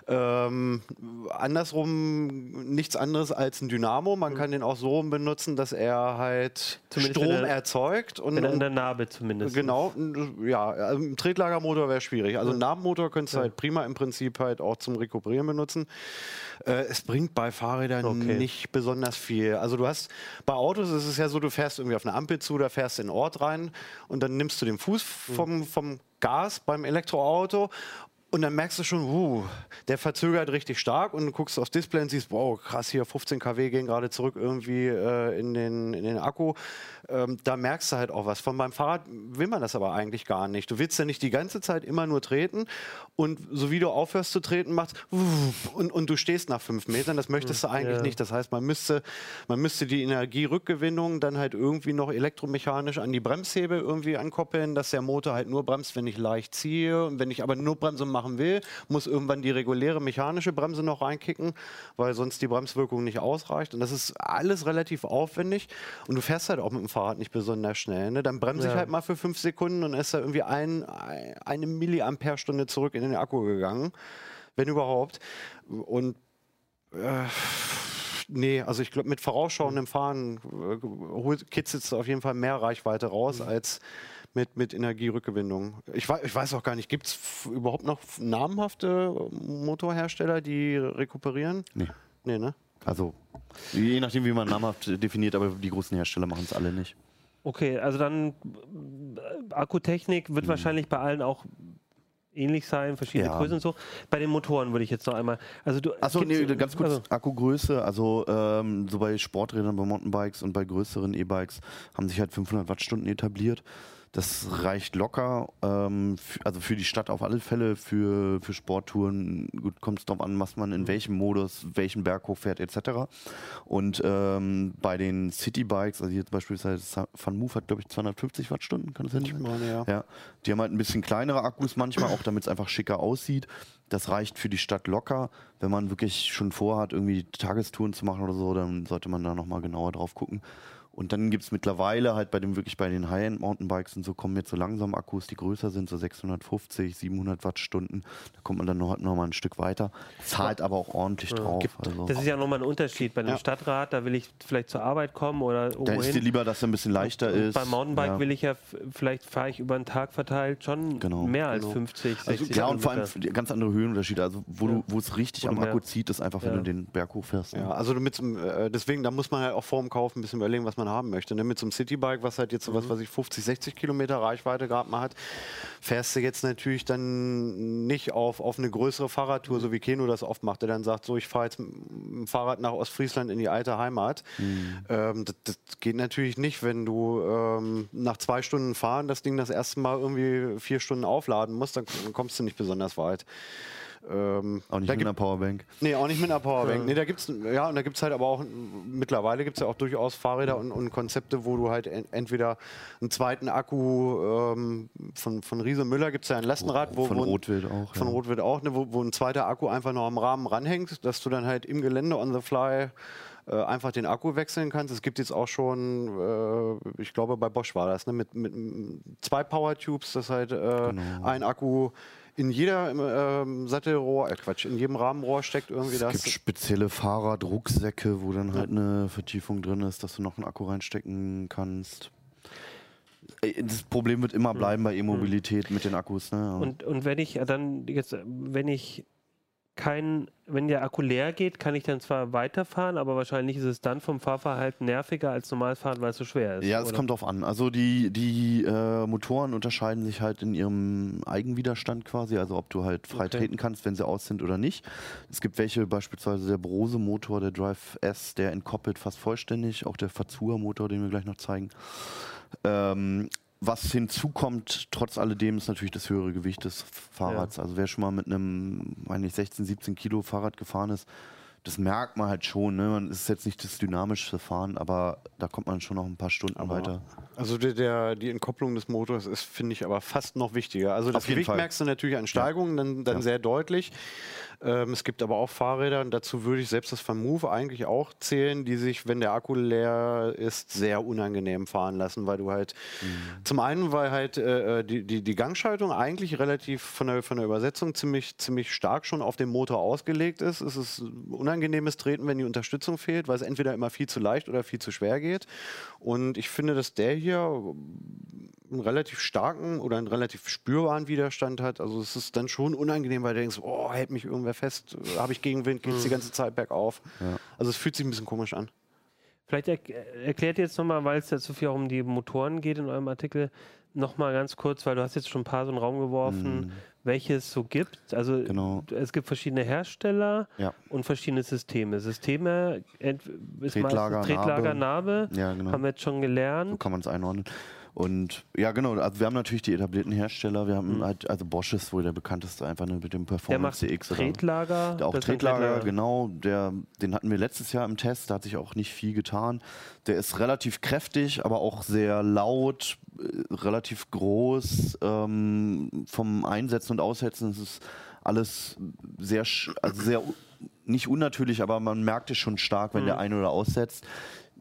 ähm, andersrum nichts anderes als ein Dynamo. Man mhm. kann den auch so benutzen, dass er halt zumindest Strom er, erzeugt. Und, in der Narbe zumindest. Genau, ja. Also ein Tretlagermotor wäre schwierig. Also ein Narbenmotor könntest du ja. halt prima im Prinzip halt auch zum Rekuperieren benutzen. Äh, es bringt bei Fahrrädern okay. nicht besonders viel. Also du hast, bei Autos ist es ja so, du fährst irgendwie auf eine Ampel zu, da fährst in den Ort rein und dann nimmst du den Fuß mhm. vom, vom Gas beim Elektroauto und dann merkst du schon, uh, der verzögert richtig stark und du guckst aufs Display und siehst, wow, krass, hier 15 kW gehen gerade zurück irgendwie äh, in, den, in den Akku. Ähm, da merkst du halt auch was. Von meinem Fahrrad will man das aber eigentlich gar nicht. Du willst ja nicht die ganze Zeit immer nur treten und so wie du aufhörst zu treten, machst und, und du stehst nach fünf Metern. Das möchtest du eigentlich ja. nicht. Das heißt, man müsste, man müsste die Energierückgewinnung dann halt irgendwie noch elektromechanisch an die Bremshebel irgendwie ankoppeln, dass der Motor halt nur bremst, wenn ich leicht ziehe und wenn ich aber nur bremse und machen will, muss irgendwann die reguläre mechanische Bremse noch reinkicken, weil sonst die Bremswirkung nicht ausreicht. Und das ist alles relativ aufwendig. Und du fährst halt auch mit dem Fahrrad nicht besonders schnell. Ne? Dann bremse ich Ja. halt mal für fünf Sekunden und ist da irgendwie ein, eine Milliampere-Stunde zurück in den Akku gegangen. Wenn überhaupt. Und äh, nee, also ich glaube, mit vorausschauendem Fahren äh, kitzelt es auf jeden Fall mehr Reichweite raus als mit, mit Energierückgewinnung. Ich weiß, ich weiß auch gar nicht, gibt es überhaupt noch namhafte Motorhersteller, die rekuperieren? Nee. Nee, ne? Also, je nachdem, wie man namhaft definiert, aber die großen Hersteller machen es alle nicht. Okay, also dann äh, Akkutechnik Mhm. wird wahrscheinlich bei allen auch ähnlich sein, verschiedene Ja. Größen und so. Bei den Motoren würde ich jetzt noch einmal. Also du, Achso, nee, ganz kurz, also, Akkugröße, also ähm, so bei Sporträdern, bei Mountainbikes und bei größeren E-Bikes haben sich halt 500 Wattstunden etabliert. Das reicht locker, ähm, also für die Stadt auf alle Fälle, für, für Sporttouren, gut, kommt es darauf an, was man in Mhm. welchem Modus, welchen Berg hochfährt etc. Und ähm, bei den Citybikes, also hier beispielsweise Sa- Van Move hat glaube ich 250 Wattstunden, kann das hin? Ich meine, ja. Ja, die haben halt ein bisschen kleinere Akkus manchmal, auch damit es einfach schicker aussieht. Das reicht für die Stadt locker. Wenn man wirklich schon vorhat, irgendwie Tagestouren zu machen oder so, dann sollte man da nochmal genauer drauf gucken. Und dann gibt es mittlerweile halt bei dem wirklich bei den High-End-Mountainbikes und so kommen jetzt so langsam Akkus, die größer sind, so 650, 700 Wattstunden. Da kommt man dann noch, noch mal ein Stück weiter. Zahlt aber auch ordentlich drauf. Also. das ist ja nochmal ein Unterschied. Bei einem Ja. Stadtrad, da will ich vielleicht zur Arbeit kommen oder da ist dir lieber, dass er ein bisschen leichter Und ist. beim Mountainbike ja. will ich ja, vielleicht fahre ich über den Tag verteilt schon Genau. mehr als Genau. 50, 60 Ja, und vor allem ganz andere Höhenunterschiede. Also, wo, Ja. du, wo es richtig Oder am mehr. Akku zieht, ist einfach, wenn Ja. du den Berg hochfährst. ne? Ja, also du mit äh, deswegen, da muss man halt auch vor dem Kauf ein bisschen überlegen, was man haben möchte. Ne? Mit so einem Citybike, was halt jetzt so Mhm. was, was ich 50, 60 Kilometer Reichweite gerade mal hat, fährst du jetzt natürlich dann nicht auf, auf eine größere Fahrradtour, so wie Keno das oft macht, der dann sagt, so ich fahre jetzt mit dem Fahrrad nach Ostfriesland in die alte Heimat. Mhm. Ähm, das, das geht natürlich nicht, wenn du ähm, nach zwei Stunden fahren das Ding das erste Mal irgendwie vier Stunden aufladen musst, dann kommst du nicht besonders weit. Ähm, Auch nicht mit gibt- einer Powerbank. Nee, auch nicht mit einer Powerbank. Nee, da gibt's ja, und da gibt's halt aber auch, mittlerweile gibt's ja auch durchaus Fahrräder und, und Konzepte, wo du halt en, entweder einen zweiten Akku ähm, von, von Riese Müller gibt's ja ein Lastenrad, wo, Von wo Rotwild auch. von ja. Rotwild auch, ne, wo, wo ein zweiter Akku einfach noch am Rahmen ranhängt, dass du dann halt im Gelände on the fly äh, einfach den Akku wechseln kannst. Es gibt jetzt auch schon, äh, ich glaube bei Bosch war das, ne, mit, mit zwei Power Tubes, dass halt äh, Genau. ein Akku in jeder ähm, Sattelrohr, äh Quatsch, in jedem Rahmenrohr steckt irgendwie Es das. gibt spezielle Fahrradrucksäcke, wo dann halt eine Vertiefung drin ist, dass du noch einen Akku reinstecken kannst. Ey, Das Problem wird immer bleiben bei E-Mobilität mit den Akkus. Ne? Und, und wenn ich dann jetzt, wenn ich kein, wenn der Akku leer geht, kann ich dann zwar weiterfahren, aber wahrscheinlich ist es dann vom Fahrverhalten nerviger als normales Fahren, weil es so schwer ist. ja, es kommt drauf an. Also die, die äh, Motoren unterscheiden sich halt in ihrem Eigenwiderstand quasi, also ob du halt frei Okay. treten kannst, wenn sie aus sind oder nicht. Es gibt welche, beispielsweise der Brose-Motor, der Drive S, der entkoppelt fast vollständig, auch der Fazua-Motor, den wir gleich noch zeigen. Ähm, was hinzukommt, trotz alledem, ist natürlich das höhere Gewicht des Fahrrads. Also wer schon mal mit einem, meine ich, 16, 17 Kilo Fahrrad gefahren ist, das merkt man halt schon. Ne? Man ist jetzt nicht das dynamischste Fahren, aber da kommt man schon noch ein paar Stunden weiter. Also der, der, die Entkopplung des Motors ist, finde ich, aber fast noch wichtiger. Also das Gewicht Fall. merkst du natürlich an Steigungen dann, dann Ja. sehr deutlich. Ähm, es gibt aber auch Fahrräder, und dazu würde ich selbst das Van Move eigentlich auch zählen, die sich, wenn der Akku leer ist, sehr unangenehm fahren lassen, weil du halt Mhm. zum einen, weil halt äh, die, die, die Gangschaltung eigentlich relativ von der, von der Übersetzung ziemlich, ziemlich stark schon auf den Motor ausgelegt ist. Es ist unangenehmes Treten, wenn die Unterstützung fehlt, weil es entweder immer viel zu leicht oder viel zu schwer geht. Und ich finde, dass der hier einen relativ starken oder einen relativ spürbaren Widerstand hat. Also es ist dann schon unangenehm, weil du denkst, oh, hält mich irgendwer fest, habe ich Gegenwind, geht es die ganze Zeit bergauf. Also es fühlt sich ein bisschen komisch an. Vielleicht er erklärt ihr jetzt nochmal, weil es ja so viel auch um die Motoren geht in eurem Artikel, nochmal ganz kurz, weil du hast jetzt schon ein paar so in den Raum geworfen, welche es so gibt. Also. Genau. es gibt verschiedene Hersteller Ja. und verschiedene Systeme. Systeme ist Tretlager, meistens Tretlager, Narbe, Ja, genau. haben wir jetzt schon So gelernt. kann man es einordnen. Und ja, genau, also wir haben natürlich die etablierten Hersteller, wir haben halt, also Bosch ist wohl der bekannteste, einfach nur mit dem Mhm. Der Performance macht CX. Tretlager. Der auch Tretlager, genau. Der, den hatten wir letztes Jahr im Test, da hat sich auch nicht viel getan. Der ist relativ kräftig, aber auch sehr laut, äh, relativ groß. Ähm, vom Einsetzen und Aussetzen ist es alles sehr, also sehr nicht unnatürlich, aber man merkt es schon stark, wenn der ein- oder aussetzt.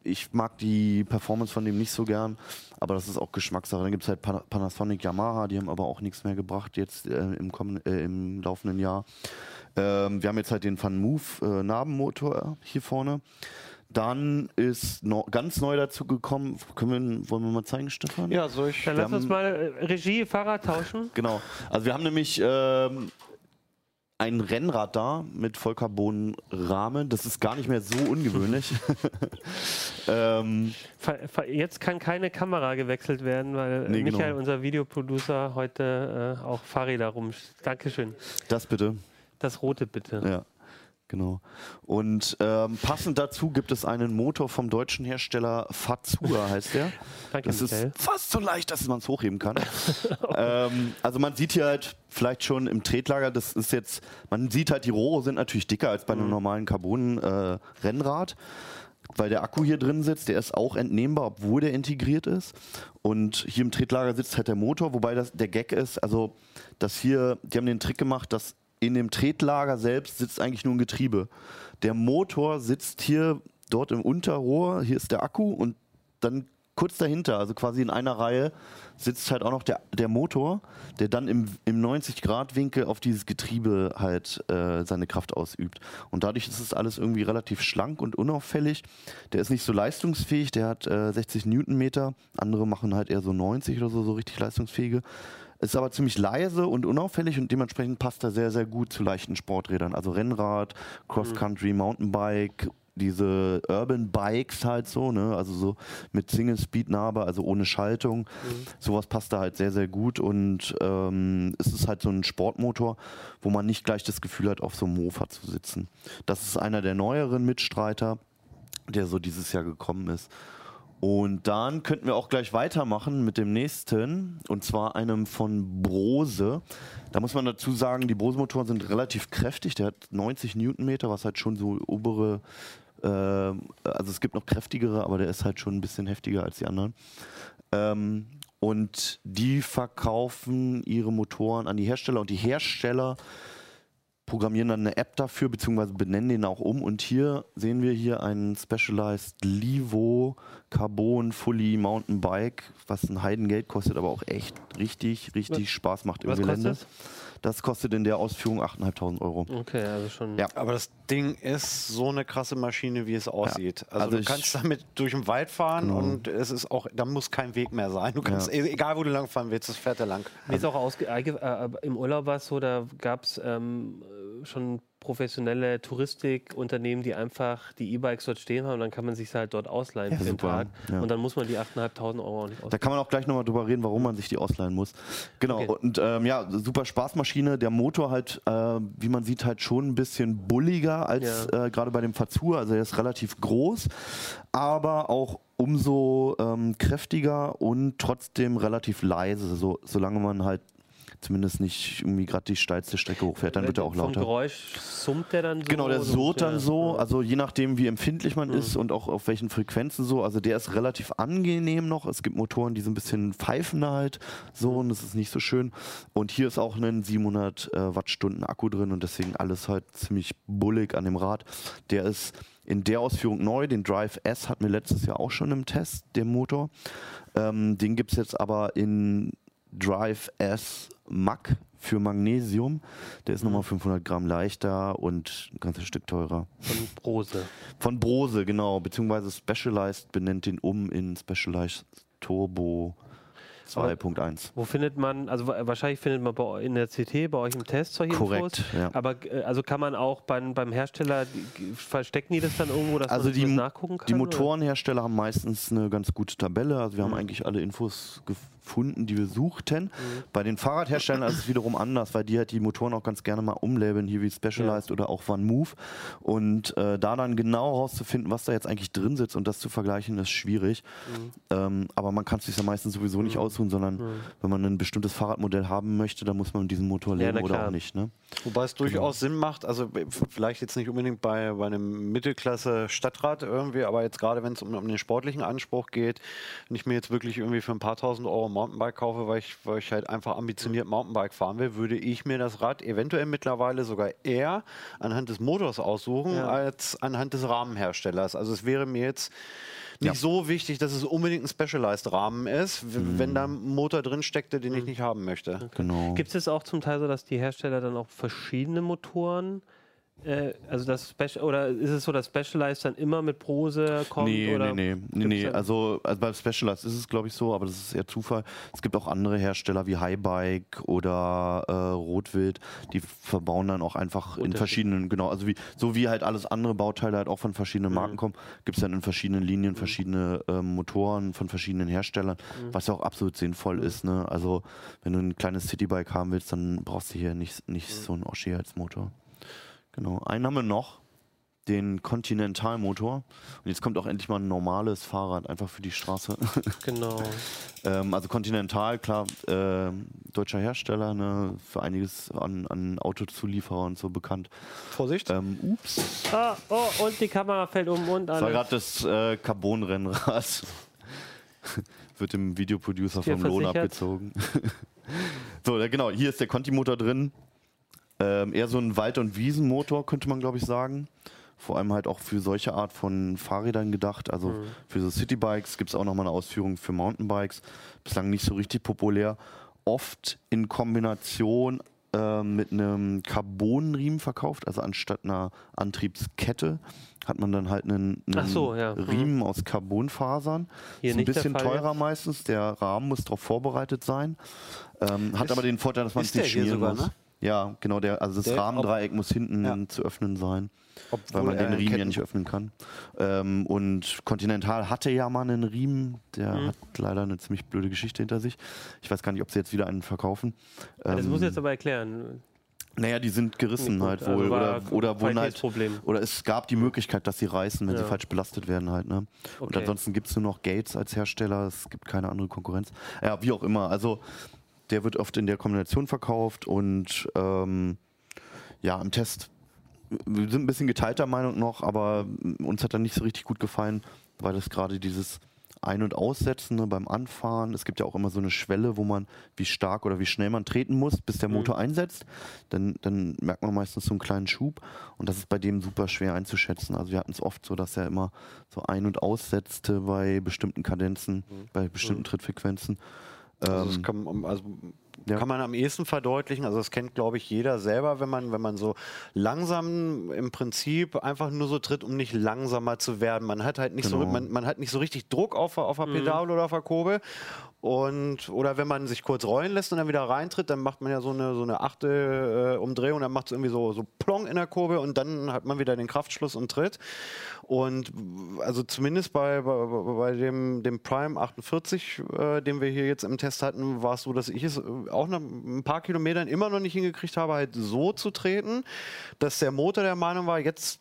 Ich mag die Performance von dem nicht so gern, aber das ist auch Geschmackssache. Dann gibt es halt Pana- Panasonic, Yamaha, die haben aber auch nichts mehr gebracht jetzt äh, im, kommen, äh, im laufenden Jahr. Ähm, wir haben jetzt halt den Van Move äh, Nabenmotor hier vorne. Dann ist no, ganz neu dazu gekommen, können wir, wollen wir mal zeigen, Stefan? Ja, soll ich. Dann lass uns mal Regie, Fahrrad tauschen. Genau. Also wir haben nämlich ähm, ein Rennrad da mit Vollcarbon-Rahmen. Das ist gar nicht mehr so ungewöhnlich. ähm, Jetzt kann keine Kamera gewechselt werden, weil Nee, Michael, genau. unser Videoproducer, heute äh, auch Fahrräder rum. Dankeschön. das bitte. Das rote bitte. Ja. Genau. Und ähm, passend dazu gibt es einen Motor vom deutschen Hersteller Fazua, heißt der. Danke, Das Michael. ist fast so leicht, dass man es hochheben kann. ähm, also man sieht hier halt vielleicht schon im Tretlager, das ist jetzt, man sieht halt, die Rohre sind natürlich dicker als bei einem normalen Carbon-Rennrad. weil der Akku hier drin sitzt, der ist auch entnehmbar, obwohl der integriert ist. Und hier im Tretlager sitzt halt der Motor, wobei das der Gag ist, also dass hier, die haben den Trick gemacht, dass in dem Tretlager selbst sitzt eigentlich nur ein Getriebe. Der Motor sitzt hier dort im Unterrohr, hier ist der Akku und dann kurz dahinter, also quasi in einer Reihe, sitzt halt auch noch der, der Motor, der dann im, im 90-Grad-Winkel auf dieses Getriebe halt äh, seine Kraft ausübt. Und dadurch ist es alles irgendwie relativ schlank und unauffällig. Der ist nicht so leistungsfähig, der hat äh, 60 Newtonmeter, andere machen halt eher so 90 oder so, so richtig leistungsfähige. Ist aber ziemlich leise und unauffällig und dementsprechend passt er sehr, sehr gut zu leichten Sporträdern. Also Rennrad, Cross-Country, Mountainbike, diese Urban Bikes halt so, ne? Also so mit Single-Speed-Narbe, also ohne Schaltung. Sowas passt da halt sehr, sehr gut und ähm, es ist halt so ein Sportmotor, wo man nicht gleich das Gefühl hat, auf so einem Mofa zu sitzen. Das ist einer der neueren Mitstreiter, der so dieses Jahr gekommen ist. Und dann könnten wir auch gleich weitermachen mit dem nächsten, und zwar einem von Brose. Da muss man dazu sagen, die Brose-Motoren sind relativ kräftig. Der hat 90 Newtonmeter, was halt schon so obere, äh, also es gibt noch kräftigere, aber der ist halt schon ein bisschen heftiger als die anderen. Ähm, und die verkaufen ihre Motoren an die Hersteller und die Hersteller programmieren dann eine App dafür, beziehungsweise benennen den auch um. Und hier sehen wir hier einen Specialized Livo Carbon Fully Mountain Bike, was ein Heidengeld kostet, aber auch echt richtig, richtig Spaß macht im Was Gelände. kostet Das kostet in der Ausführung 8.500 Euro. Okay, also schon. Ja. Aber das Ding ist so eine krasse Maschine, wie es aussieht. Also, Also du kannst damit durch den Wald fahren Genau. und es ist auch, da muss kein Weg mehr sein. Du kannst, Ja. egal wo du lang fahren willst, das fährt er lang. Mir ist auch ausge einge- äh, im Urlaub war es so, da gab es ähm, äh, schon professionelle Touristikunternehmen, die einfach die E-Bikes dort stehen haben. Dann kann man sich halt dort ausleihen Ja, für den. Tag. Ja. Und dann muss man die 8.500 Euro auch nicht Da ausleihen. kann man auch gleich nochmal drüber reden, warum man sich die ausleihen muss. Genau, Okay. und ähm, ja, super Spaßmaschine. Der Motor halt, äh, wie man sieht, halt schon ein bisschen bulliger als Ja. äh, gerade bei dem Fazur. Also er ist relativ groß, aber auch umso ähm, kräftiger und trotzdem relativ leise, so, solange man halt zumindest nicht irgendwie gerade die steilste Strecke hochfährt, dann wird er auch Vom lauter. Geräusch summt der dann so? Genau, der summt surrt dann der- so, also je nachdem, wie empfindlich man Mhm. ist und auch auf welchen Frequenzen so. Also der ist relativ angenehm noch. Es gibt Motoren, die so ein bisschen pfeifen halt so und das ist nicht so schön. Und hier ist auch ein 700 äh, Wattstunden Akku drin und deswegen alles halt ziemlich bullig an dem Rad. Der ist in der Ausführung neu. Den Drive S hatten wir letztes Jahr auch schon im Test, der Motor. Ähm, den gibt es jetzt aber in Drive S Mac für Magnesium. Der ist nochmal 500 Gramm leichter und ein ganzes Stück teurer. Von Brose. Von Brose, genau, beziehungsweise Specialized benennt den um in Specialized Turbo 2.1. Wo findet man, also wa- wahrscheinlich findet man bei, in der CT bei euch im Test solche Korrekt, Infos. ja. Aber äh, also kann man auch beim, beim Hersteller, verstecken die das dann irgendwo, dass Also man die, nachgucken kann? die oder? Motorenhersteller haben meistens eine ganz gute Tabelle. Also wir haben Mhm. eigentlich alle Infos gefunden, die wir suchten. Bei den Fahrradherstellern ist es wiederum anders, weil die halt die Motoren auch ganz gerne mal umlabeln, hier wie Specialized oder auch Van Move. Und äh, da dann genau herauszufinden, was da jetzt eigentlich drin sitzt und das zu vergleichen, ist schwierig. Mhm. Ähm, aber man kann es sich ja meistens sowieso nicht aussuchen. aussuchen, sondern wenn man ein bestimmtes Fahrradmodell haben möchte, dann muss man diesen Motor Ja, legen na oder auch nicht. Ne? Wobei es durchaus Sinn macht, also b- vielleicht jetzt nicht unbedingt bei, bei einem Mittelklasse-Stadtrad irgendwie, aber jetzt gerade wenn es um, um den sportlichen Anspruch geht, wenn ich mir jetzt wirklich irgendwie für ein paar tausend Euro Mountainbike kaufe, weil ich, weil ich halt einfach ambitioniert Mountainbike fahren will, würde ich mir das Rad eventuell mittlerweile sogar eher anhand des Motors aussuchen Ja. als anhand des Rahmenherstellers. Also es wäre mir jetzt nicht Ja. so wichtig, dass es unbedingt ein Specialized-Rahmen ist, w- wenn da ein Motor drin steckte, den ich nicht haben möchte. Genau. Gibt es auch zum Teil so, dass die Hersteller dann auch verschiedene Motoren, äh, also das Special, oder ist es so, dass Specialized dann immer mit Prose kommt? Nee, oder nee, nee, nee, Also, also bei Specialized ist es, glaube ich, so, aber das ist eher Zufall. Es gibt auch andere Hersteller wie Highbike oder äh, Rotwild, die verbauen dann auch einfach in verschiedenen, genau, also wie, so wie halt alles andere Bauteile halt auch von verschiedenen Marken Mhm. kommen, gibt es dann in verschiedenen Linien verschiedene ähm, Motoren von verschiedenen Herstellern, Mhm. was ja auch absolut sinnvoll ist. Ne? Also, wenn du ein kleines Citybike haben willst, dann brauchst du hier nicht, nicht Mhm. so einen Oschi als Motor. Genau. Einen haben wir noch, den Continental-Motor. Und jetzt kommt auch endlich mal ein normales Fahrrad, einfach für die Straße. Genau. ähm, also Continental, klar, äh, deutscher Hersteller, ne, für einiges an, an Autozulieferer und so bekannt. Vorsicht! Ähm, ups, Ah, oh, und die Kamera fällt um und das war alles. gerade das äh, Carbon-Rennrad. Wird dem Videoproducer vom Lohn abgezogen. so, genau, hier ist der Conti-Motor drin. Ähm, eher so ein Wald- und Wiesenmotor, könnte man glaube ich sagen. Vor allem halt auch für solche Art von Fahrrädern gedacht. Also Mhm. für so Citybikes gibt es auch nochmal eine Ausführung für Mountainbikes. Bislang nicht so richtig populär. Oft in Kombination äh, mit einem Carbonriemen verkauft. Also anstatt einer Antriebskette hat man dann halt einen, einen so, ja. Mhm. Riemen aus Carbonfasern. Hier ist ein bisschen teurer jetzt. meistens. Der Rahmen muss darauf vorbereitet sein. Ähm, hat aber den Vorteil, dass man es nicht schmieren muss. ne? Ja, genau. Der, also das Der- Rahmendreieck muss hinten Ja. zu öffnen sein, weil Obwohl man den Riemen ja nicht öffnen kann. Ähm, und Continental hatte ja mal einen Riemen. Der Mhm. hat leider eine ziemlich blöde Geschichte hinter sich. Ich weiß gar nicht, ob sie jetzt wieder einen verkaufen. Das Ähm, muss jetzt aber erklären. naja, die sind gerissen halt Also wohl. war oder, oder halt oder es gab die Möglichkeit, dass sie reißen, wenn Ja. sie falsch belastet werden halt. Ne? Und Okay. ansonsten gibt es nur noch Gates als Hersteller, es gibt keine andere Konkurrenz. Ja, wie auch immer. Also der wird oft in der Kombination verkauft und ähm, ja, im Test, wir sind ein bisschen geteilter Meinung noch, aber uns hat er nicht so richtig gut gefallen, weil das gerade dieses Ein- und Aussetzen ne, beim Anfahren, es gibt ja auch immer so eine Schwelle, wo man, wie stark oder wie schnell man treten muss, bis der Motor einsetzt. Dann, dann merkt man meistens so einen kleinen Schub und das ist bei dem super schwer einzuschätzen. Also wir hatten es oft so, dass er immer so ein- und aussetzte bei bestimmten Kadenzen, bei bestimmten Trittfrequenzen. Also, das Ähm, kann, also ja. kann man am ehesten verdeutlichen. Also das kennt, glaube ich, jeder selber, wenn man, wenn man so langsam im Prinzip einfach nur so tritt, um nicht langsamer zu werden. Man hat halt nicht so, Genau. man, man hat nicht so richtig Druck auf, der- auf der Pedale oder auf der Kurbel. Und, oder wenn man sich kurz rollen lässt und dann wieder reintritt, dann macht man ja so eine, so eine achte äh, Umdrehung, dann macht es irgendwie so, so Plong in der Kurbel und dann hat man wieder den Kraftschluss und tritt. Und also zumindest bei, bei, bei dem, dem Prime 48, äh, den wir hier jetzt im Test hatten, war es so, dass ich es äh, auch nach ein paar Kilometern immer noch nicht hingekriegt habe, halt so zu treten, dass der Motor der Meinung war, jetzt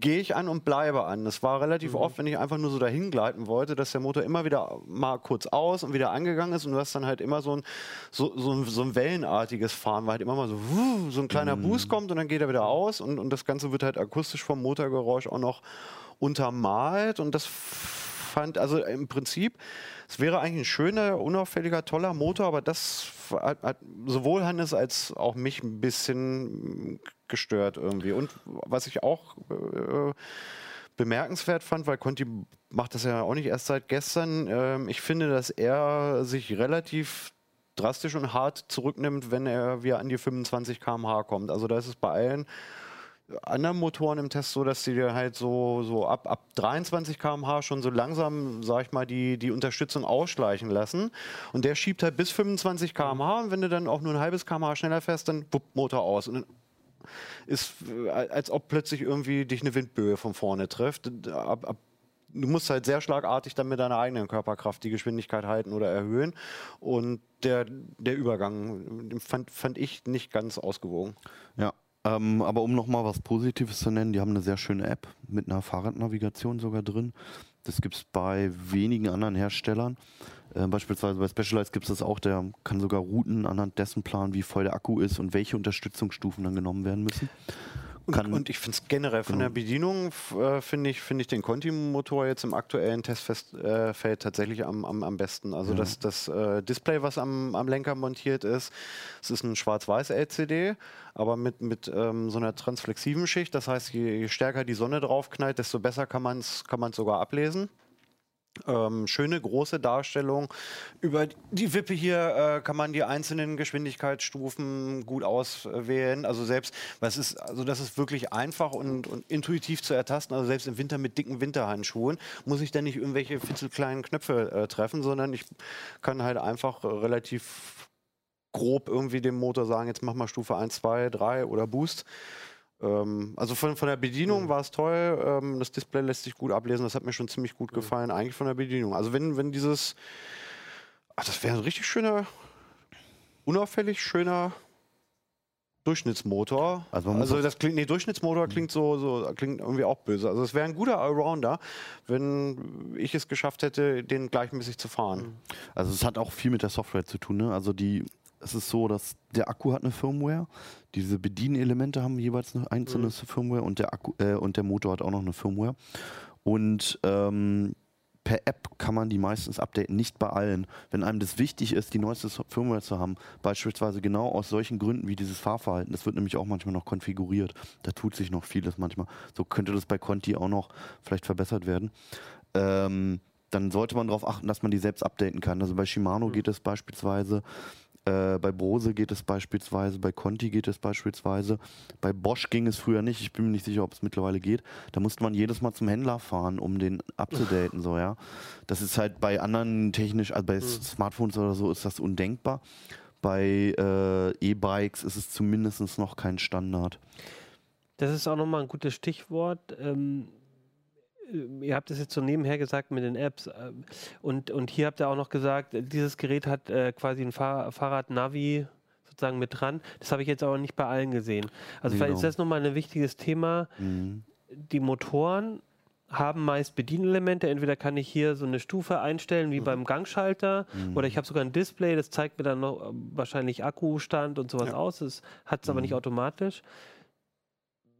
gehe ich an und bleibe an. Das war relativ oft, wenn ich einfach nur so dahin gleiten wollte, dass der Motor immer wieder mal kurz aus und wieder angegangen ist und du hast dann halt immer so ein, so, so ein, so ein wellenartiges Fahren, weil halt immer mal so, wuh, so ein kleiner Boost kommt und dann geht er wieder aus und, und das Ganze wird halt akustisch vom Motorgeräusch auch noch untermalt und das fand, also im Prinzip, es wäre eigentlich ein schöner, unauffälliger, toller Motor, aber das hat, hat sowohl Hannes als auch mich ein bisschen gestört irgendwie. Und was ich auch äh, bemerkenswert fand, weil Conti macht das ja auch nicht erst seit gestern. Ähm, ich finde, dass er sich relativ drastisch und hart zurücknimmt, wenn er wieder an die 25 km/h kommt. Also da ist es bei allen anderen Motoren im Test so, dass sie dir halt so, so ab, ab 23 km/h schon so langsam, sag ich mal, die, die Unterstützung ausschleichen lassen. Und der schiebt halt bis 25 km/h und wenn du dann auch nur ein halbes km/h schneller fährst, dann wupp, Motor aus. Und dann ist, äh, als ob plötzlich irgendwie dich eine Windböe von vorne trifft. Ab, ab, du musst halt sehr schlagartig dann mit deiner eigenen Körperkraft die Geschwindigkeit halten oder erhöhen. Und der, der Übergang fand, fand ich nicht ganz ausgewogen. Ja, ähm, aber um nochmal was Positives zu nennen, die haben eine sehr schöne App mit einer Fahrradnavigation sogar drin. Das gibt es bei wenigen anderen Herstellern. Äh, beispielsweise bei Specialized gibt es das auch, der kann sogar Routen anhand dessen planen, wie voll der Akku ist und welche Unterstützungsstufen dann genommen werden müssen. Und, und, ich finde es generell von der Bedienung, äh, finde ich, find ich den Conti-Motor jetzt im aktuellen Testfeld äh, tatsächlich am, am, am besten. Also ja. das, das äh, Display, was am, am Lenker montiert ist, es ist ein schwarz-weiß-LCD, aber mit, mit ähm, so einer transflexiven Schicht. Das heißt, je, je stärker die Sonne draufknallt, desto besser kann man es kann sogar ablesen. Ähm, schöne große Darstellung. Über die Wippe hier äh, kann man die einzelnen Geschwindigkeitsstufen gut auswählen. Also selbst, was ist, also das ist wirklich einfach und, und, intuitiv zu ertasten. Also selbst im Winter mit dicken Winterhandschuhen muss ich dann nicht irgendwelche fitzelkleinen Knöpfe äh, treffen, sondern ich kann halt einfach äh, relativ grob irgendwie dem Motor sagen, jetzt mach mal Stufe 1, 2, 3 oder Boost. Ähm, also von, von der Bedienung mhm. war es toll. Ähm, das Display lässt sich gut ablesen. Das hat mir schon ziemlich gut mhm. gefallen, eigentlich von der Bedienung. Also wenn, wenn dieses, ach, das wäre ein richtig schöner, unauffällig schöner Durchschnittsmotor. Also, also das klingt, nee, Durchschnittsmotor mhm. klingt so, so, klingt irgendwie auch böse. Also es wäre ein guter Allrounder, wenn ich es geschafft hätte, den gleichmäßig zu fahren. Also es hat auch viel mit der Software zu tun. Ne? Also die es ist so, dass der Akku hat eine Firmware, diese Bedienelemente haben jeweils eine einzelne mhm. Firmware und der Akku äh, und der Motor hat auch noch eine Firmware. Und ähm, per App kann man die meistens updaten, nicht bei allen. Wenn einem das wichtig ist, die neueste Firmware zu haben, beispielsweise genau aus solchen Gründen wie dieses Fahrverhalten, das wird nämlich auch manchmal noch konfiguriert. Da tut sich noch vieles manchmal. So könnte das bei Conti auch noch vielleicht verbessert werden. Ähm, dann sollte man darauf achten, dass man die selbst updaten kann. Also bei Shimano mhm. geht es beispielsweise äh, bei Brose geht es beispielsweise, bei Conti geht es beispielsweise, bei Bosch ging es früher nicht. Ich bin mir nicht sicher, ob es mittlerweile geht. Da musste man jedes Mal zum Händler fahren, um den abzudaten, so ja. Das ist halt bei anderen technisch, also bei mhm. Smartphones oder so ist das undenkbar. Bei äh, E-Bikes ist es zumindest noch kein Standard. Das ist auch nochmal ein gutes Stichwort. Ähm, ihr habt es jetzt so nebenher gesagt mit den Apps äh, und, und hier habt ihr auch noch gesagt, dieses Gerät hat äh, quasi ein Fahr Fahrrad-Navi sozusagen mit dran. Das habe ich jetzt aber nicht bei allen gesehen. Also genau. vielleicht ist das nochmal ein wichtiges Thema. Mhm. Die Motoren haben meist Bedienelemente. Entweder kann ich hier so eine Stufe einstellen wie mhm. beim Gangschalter mhm. oder ich habe sogar ein Display, das zeigt mir dann noch äh, wahrscheinlich Akkustand und sowas ja. aus. Das hat es aber nicht mhm. automatisch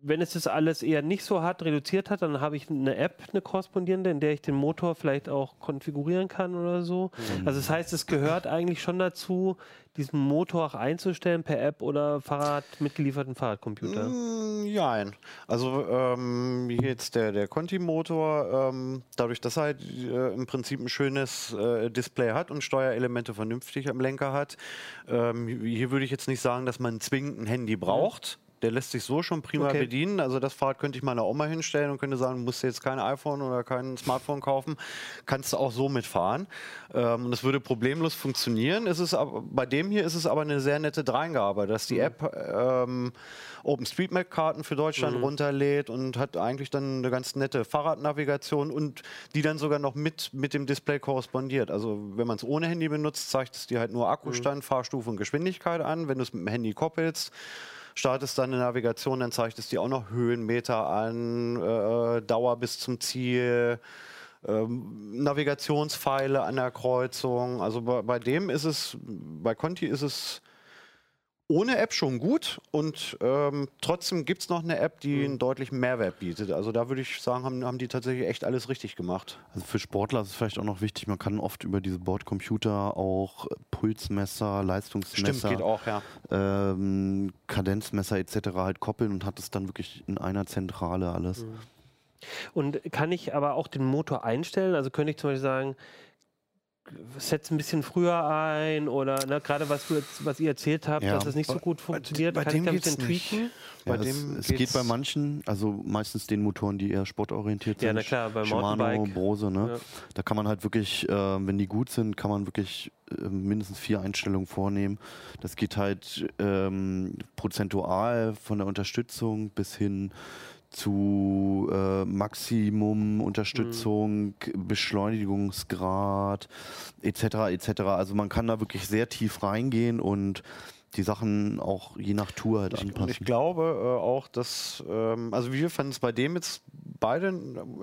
wenn es das alles eher nicht so hart reduziert hat, dann habe ich eine App, eine korrespondierende, in der ich den Motor vielleicht auch konfigurieren kann oder so. Mhm. Also das heißt, es gehört eigentlich schon dazu, diesen Motor auch einzustellen per App oder Fahrrad mitgelieferten Fahrradcomputer. Mm, ja, also ähm, jetzt der, der Conti-Motor, ähm, dadurch, dass er halt äh, im Prinzip ein schönes äh, Display hat und Steuerelemente vernünftig am Lenker hat, ähm, hier würde ich jetzt nicht sagen, dass man zwingend ein Handy braucht. Mhm der lässt sich so schon prima okay. bedienen. Also das Fahrrad könnte ich meiner Oma hinstellen und könnte sagen, musst du jetzt kein iPhone oder kein Smartphone kaufen, kannst du auch so mitfahren. Ähm, das würde problemlos funktionieren. Es ist bei dem hier ist es aber eine sehr nette Dreingabe, dass die mhm. App ähm, OpenStreetMap-Karten für Deutschland mhm. runterlädt und hat eigentlich dann eine ganz nette Fahrradnavigation und die dann sogar noch mit, mit dem Display korrespondiert. Also wenn man es ohne Handy benutzt, zeigt es dir halt nur Akkustand, mhm. Fahrstufe und Geschwindigkeit an. Wenn du es mit dem Handy koppelst, startest deine Navigation, dann zeigt es dir auch noch Höhenmeter an, äh, Dauer bis zum Ziel, ähm, Navigationspfeile an der Kreuzung. Also bei, bei, dem ist es, bei Conti ist es ohne App schon gut und ähm, trotzdem gibt es noch eine App, die mhm. einen deutlichen Mehrwert bietet. Also da würde ich sagen, haben, haben die tatsächlich echt alles richtig gemacht. Also für Sportler ist es vielleicht auch noch wichtig, man kann oft über diese Bordcomputer auch Pulsmesser, Leistungsmesser, Stimmt, geht auch, ja. ähm, Kadenzmesser etc. halt koppeln und hat es dann wirklich in einer Zentrale alles. Mhm. Und kann ich aber auch den Motor einstellen? Also könnte ich zum Beispiel sagen, setzt ein bisschen früher ein oder ne, gerade was, was ihr erzählt habt, ja. dass es nicht so gut funktioniert, bei, bei kann dem ich da ein bisschen tweaken? Ja, bei dem es, geht bei manchen, also meistens den Motoren, die eher sportorientiert sind. Ja, na klar, bei Shimano, Brose, ne? Ja. Da kann man halt wirklich, äh, wenn die gut sind, kann man wirklich äh, mindestens vier Einstellungen vornehmen. Das geht halt ähm, prozentual von der Unterstützung bis hin zu äh, Maximum Unterstützung, mhm. Beschleunigungsgrad etc. etc. Also man kann da wirklich sehr tief reingehen und die Sachen auch je nach Tour halt und anpassen. ich glaube äh, auch, dass, ähm, also wir fanden es bei dem jetzt beide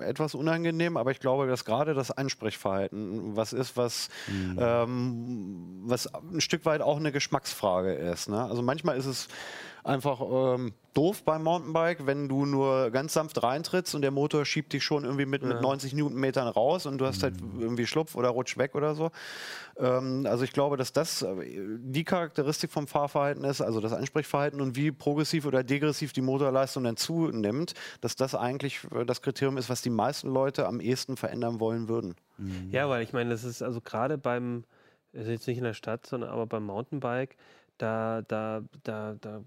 etwas unangenehm, aber ich glaube, dass gerade das Ansprechverhalten was ist, was, ähm, was ein Stück weit auch eine Geschmacksfrage ist. Ne? Also manchmal ist es einfach ähm, doof beim Mountainbike, wenn du nur ganz sanft reintrittst und der Motor schiebt dich schon irgendwie mit, mit 90 Newtonmetern raus und du hast halt irgendwie Schlupf oder rutsch weg oder so. Ähm, also ich glaube, dass das äh, die Charakteristik vom Fahrverhalten ist, also das Ansprechverhalten und wie progressiv oder degressiv die Motorleistung dann zunimmt, dass das eigentlich äh, das Kriterium ist, was die meisten Leute am ehesten verändern wollen würden. Ja, weil ich meine, das ist also gerade beim, also jetzt nicht in der Stadt, sondern aber beim Mountainbike, da, da, da, da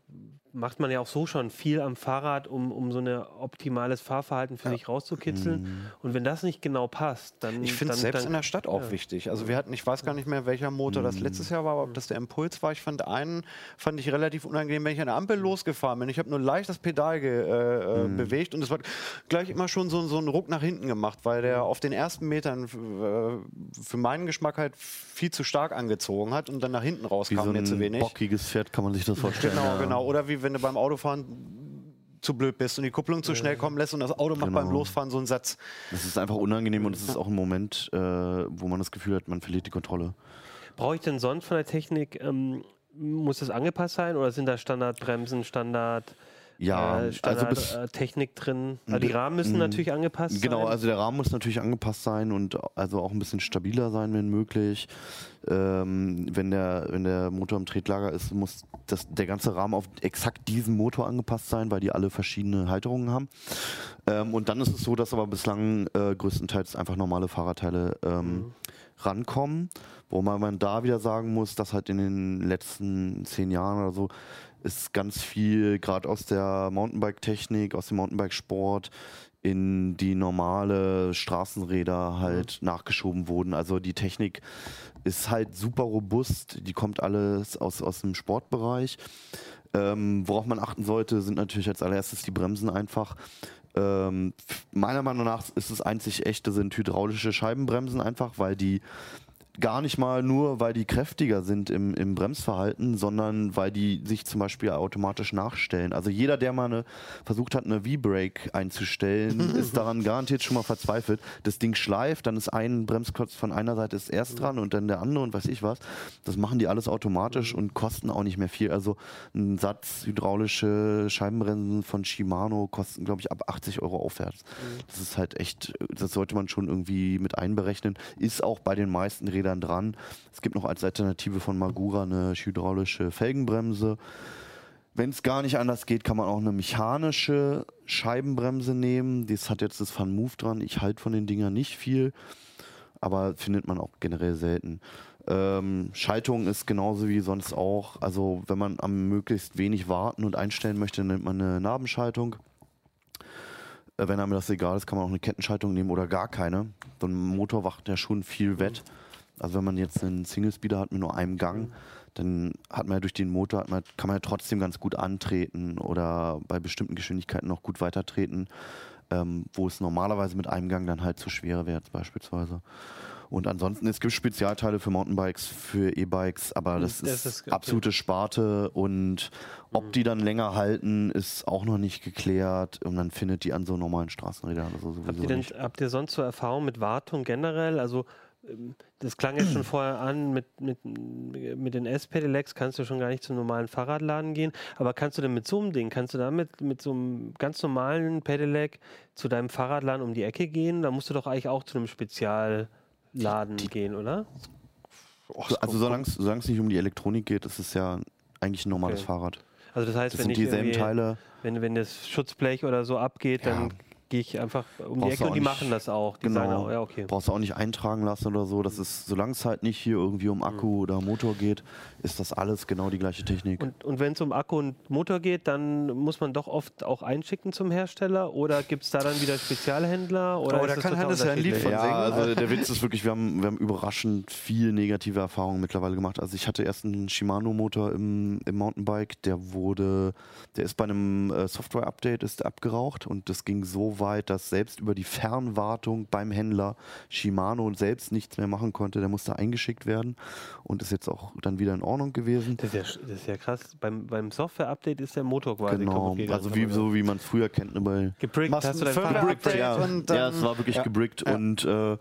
macht man ja auch so schon viel am Fahrrad, um, um so ein optimales Fahrverhalten für sich rauszukitzeln. Und wenn das nicht genau passt, dann. Ich finde es selbst dann, in der Stadt auch ja. wichtig. Also wir hatten, ich weiß gar nicht mehr, welcher Motor das letztes Jahr war, aber ob das der Impuls war. Ich fand einen, fand ich relativ unangenehm, wenn ich an der Ampel losgefahren bin. Ich habe nur leicht das Pedal ge, äh, äh, bewegt und es war gleich immer schon so, so einen Ruck nach hinten gemacht, weil der auf den ersten Metern äh, für meinen Geschmack halt viel zu stark angezogen hat und dann nach hinten Wie rauskam so mir zu ein wenig. bockiges Pferd kann man sich das vorstellen. Genau, ja. genau. Oder wie wenn du beim Autofahren zu blöd bist und die Kupplung zu schnell kommen lässt und das Auto macht Genau. beim Losfahren so einen Satz. Das ist einfach unangenehm und es ist auch ein Moment, äh, wo man das Gefühl hat, man verliert die Kontrolle. Brauche ich denn sonst von der Technik, ähm, muss das angepasst sein oder sind da Standardbremsen, Standard, Ja, äh, also bis, äh, Technik drin? Also die Rahmen müssen natürlich angepasst sein. Genau, also der Rahmen muss natürlich angepasst sein und also auch ein bisschen stabiler sein, wenn möglich. Ähm, wenn, der, wenn der Motor im Tretlager ist, muss das, der ganze Rahmen auf exakt diesen Motor angepasst sein, weil die alle verschiedene Halterungen haben. Ähm, und dann ist es so, dass aber bislang äh, größtenteils einfach normale Fahrradteile ähm, rankommen. Wo man, man da wieder sagen muss, dass halt in den letzten zehn Jahren oder so ist ganz viel gerade aus der Mountainbike-Technik, aus dem Mountainbike-Sport in die normale Straßenräder halt nachgeschoben wurden. Also die Technik ist halt super robust, die kommt alles aus, aus dem Sportbereich. Ähm, worauf man achten sollte, sind natürlich als allererstes die Bremsen einfach. Ähm, meiner Meinung nach ist es einzig echte sind hydraulische Scheibenbremsen einfach, weil die gar nicht mal nur, weil die kräftiger sind im, im Bremsverhalten, sondern weil die sich zum Beispiel automatisch nachstellen. Also jeder, der mal eine, versucht hat, eine V-Brake einzustellen, ist daran garantiert schon mal verzweifelt. Das Ding schleift, dann ist ein Bremsklotz von einer Seite ist erst dran und dann der andere und weiß ich was. Das machen die alles automatisch und kosten auch nicht mehr viel. Also ein Satz hydraulische Scheibenbremsen von Shimano kosten, glaube ich, ab 80 Euro aufwärts. Das ist halt echt, das sollte man schon irgendwie mit einberechnen. Ist auch bei den meisten Rädern dran. Es gibt noch als Alternative von Magura eine hydraulische Felgenbremse. Wenn es gar nicht anders geht, kann man auch eine mechanische Scheibenbremse nehmen. Das hat jetzt das Van Move dran. Ich halte von den Dingern nicht viel, aber findet man auch generell selten. Ähm, Schaltung ist genauso wie sonst auch. Also wenn man am möglichst wenig warten und einstellen möchte, nimmt man eine Nabenschaltung. Äh, Wenn einem das egal ist, kann man auch eine Kettenschaltung nehmen oder gar keine. So ein Motor wacht ja schon viel wett. Also wenn man jetzt einen Single-Speeder hat mit nur einem Gang, dann hat man ja durch den Motor, man, kann man ja trotzdem ganz gut antreten oder bei bestimmten Geschwindigkeiten noch gut weitertreten, ähm, wo es normalerweise mit einem Gang dann halt zu schwer wäre beispielsweise. Und ansonsten, es gibt Spezialteile für Mountainbikes, für E-Bikes, aber das, das ist, ist- absolute Sparte und ob die dann länger halten, ist auch noch nicht geklärt und man findet die an so normalen Straßenrädern oder so sowieso Habt ihr, denn, nicht. habt ihr sonst so Erfahrung mit Wartung generell? Also das klang jetzt schon vorher an, mit, mit, mit den S-Pedelecs kannst du schon gar nicht zum normalen Fahrradladen gehen. Aber kannst du denn mit so einem Ding, kannst du damit mit so einem ganz normalen Pedelec zu deinem Fahrradladen um die Ecke gehen? Da musst du doch eigentlich auch zu einem Spezialladen gehen, oder? Och, Also solange es nicht um die Elektronik geht, ist es ja eigentlich ein normales Okay. Fahrrad. Also das heißt, Das wenn sind ich dieselben Teile. wenn, wenn das Schutzblech oder so abgeht, Ja. dann gehe ich einfach um die Brauchst Ecke du und die nicht- machen das auch. Die sagen auch, ja, okay. Brauchst du auch nicht eintragen lassen oder so. Das ist, solange es halt nicht hier irgendwie um Akku oder Motor geht, ist das alles genau die gleiche Technik. Und, und wenn es um Akku und Motor geht, dann muss man doch oft auch einschicken zum Hersteller oder gibt es da dann wieder Spezialhändler? Oder Oh, da das kann Hannes ja ein Lied von ja, singen. also der Witz ist wirklich, wir haben, wir haben überraschend viel negative Erfahrungen mittlerweile gemacht. Also ich hatte erst einen Shimano-Motor im, im Mountainbike, der wurde, der ist bei einem äh, Software-Update ist abgeraucht und das ging so so weit, dass selbst über die Fernwartung beim Händler Shimano selbst nichts mehr machen konnte. Der musste eingeschickt werden und ist jetzt auch dann wieder in Ordnung gewesen. Das ist ja, das ist ja krass. Beim, beim Software-Update ist der Motor quasi Genau, also wie, so wie man es früher kennt, ne, bei Gebrickt, Machst hast du ein dein gebrickt? ja, und ja, dann- es war wirklich ja, gebrickt ja. und äh,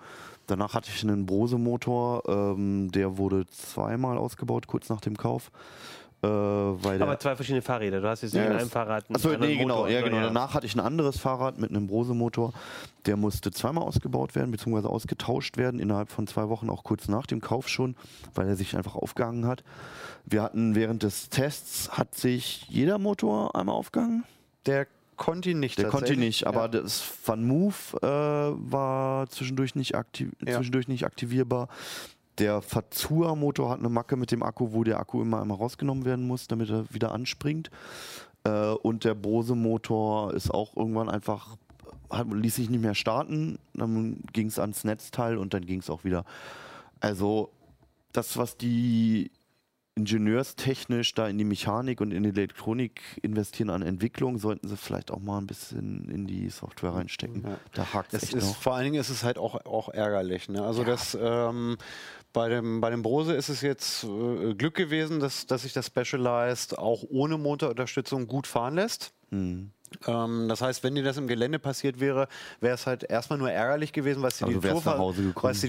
danach hatte ich einen Brose-Motor, ähm, der wurde zweimal ausgebaut, kurz nach dem Kauf. Äh, Aber zwei verschiedene Fahrräder. Du hast jetzt nicht Ja, in einem Fahrrad einen Achso, nee, genau, Motor, ja, genau. Danach hatte ich ein anderes Fahrrad mit einem Brose-Motor. Der musste zweimal ausgebaut werden, beziehungsweise ausgetauscht werden, innerhalb von zwei Wochen, auch kurz nach dem Kauf schon, weil er sich einfach aufgehangen hat. Wir hatten während des Tests, hat sich jeder Motor einmal aufgehangen. Der konnte ihn nicht Der konnte tatsächlich. nicht, aber Ja. das Van Move äh, war zwischendurch nicht, aktiv Ja. zwischendurch nicht aktivierbar. Der Fazua-Motor hat eine Macke mit dem Akku, wo der Akku immer einmal rausgenommen werden muss, damit er wieder anspringt. Äh, und der Bose-Motor ist auch irgendwann einfach, hat, ließ sich nicht mehr starten. Dann ging es ans Netzteil und dann ging es auch wieder. Also das, was die ingenieurstechnisch da in die Mechanik und in die Elektronik investieren an Entwicklung, sollten sie vielleicht auch mal ein bisschen in die Software reinstecken. Ja. Da hakt es echt ist, noch. vor allen Dingen ist es halt auch, auch ärgerlich. Ne? Also das ähm, bei dem, bei dem Brose ist es jetzt äh, Glück gewesen, dass, dass sich das Specialized auch ohne Motorunterstützung gut fahren lässt. Hm. Ähm, das heißt, wenn dir das im Gelände passiert wäre, wäre es halt erstmal nur ärgerlich gewesen, weil dir, Aber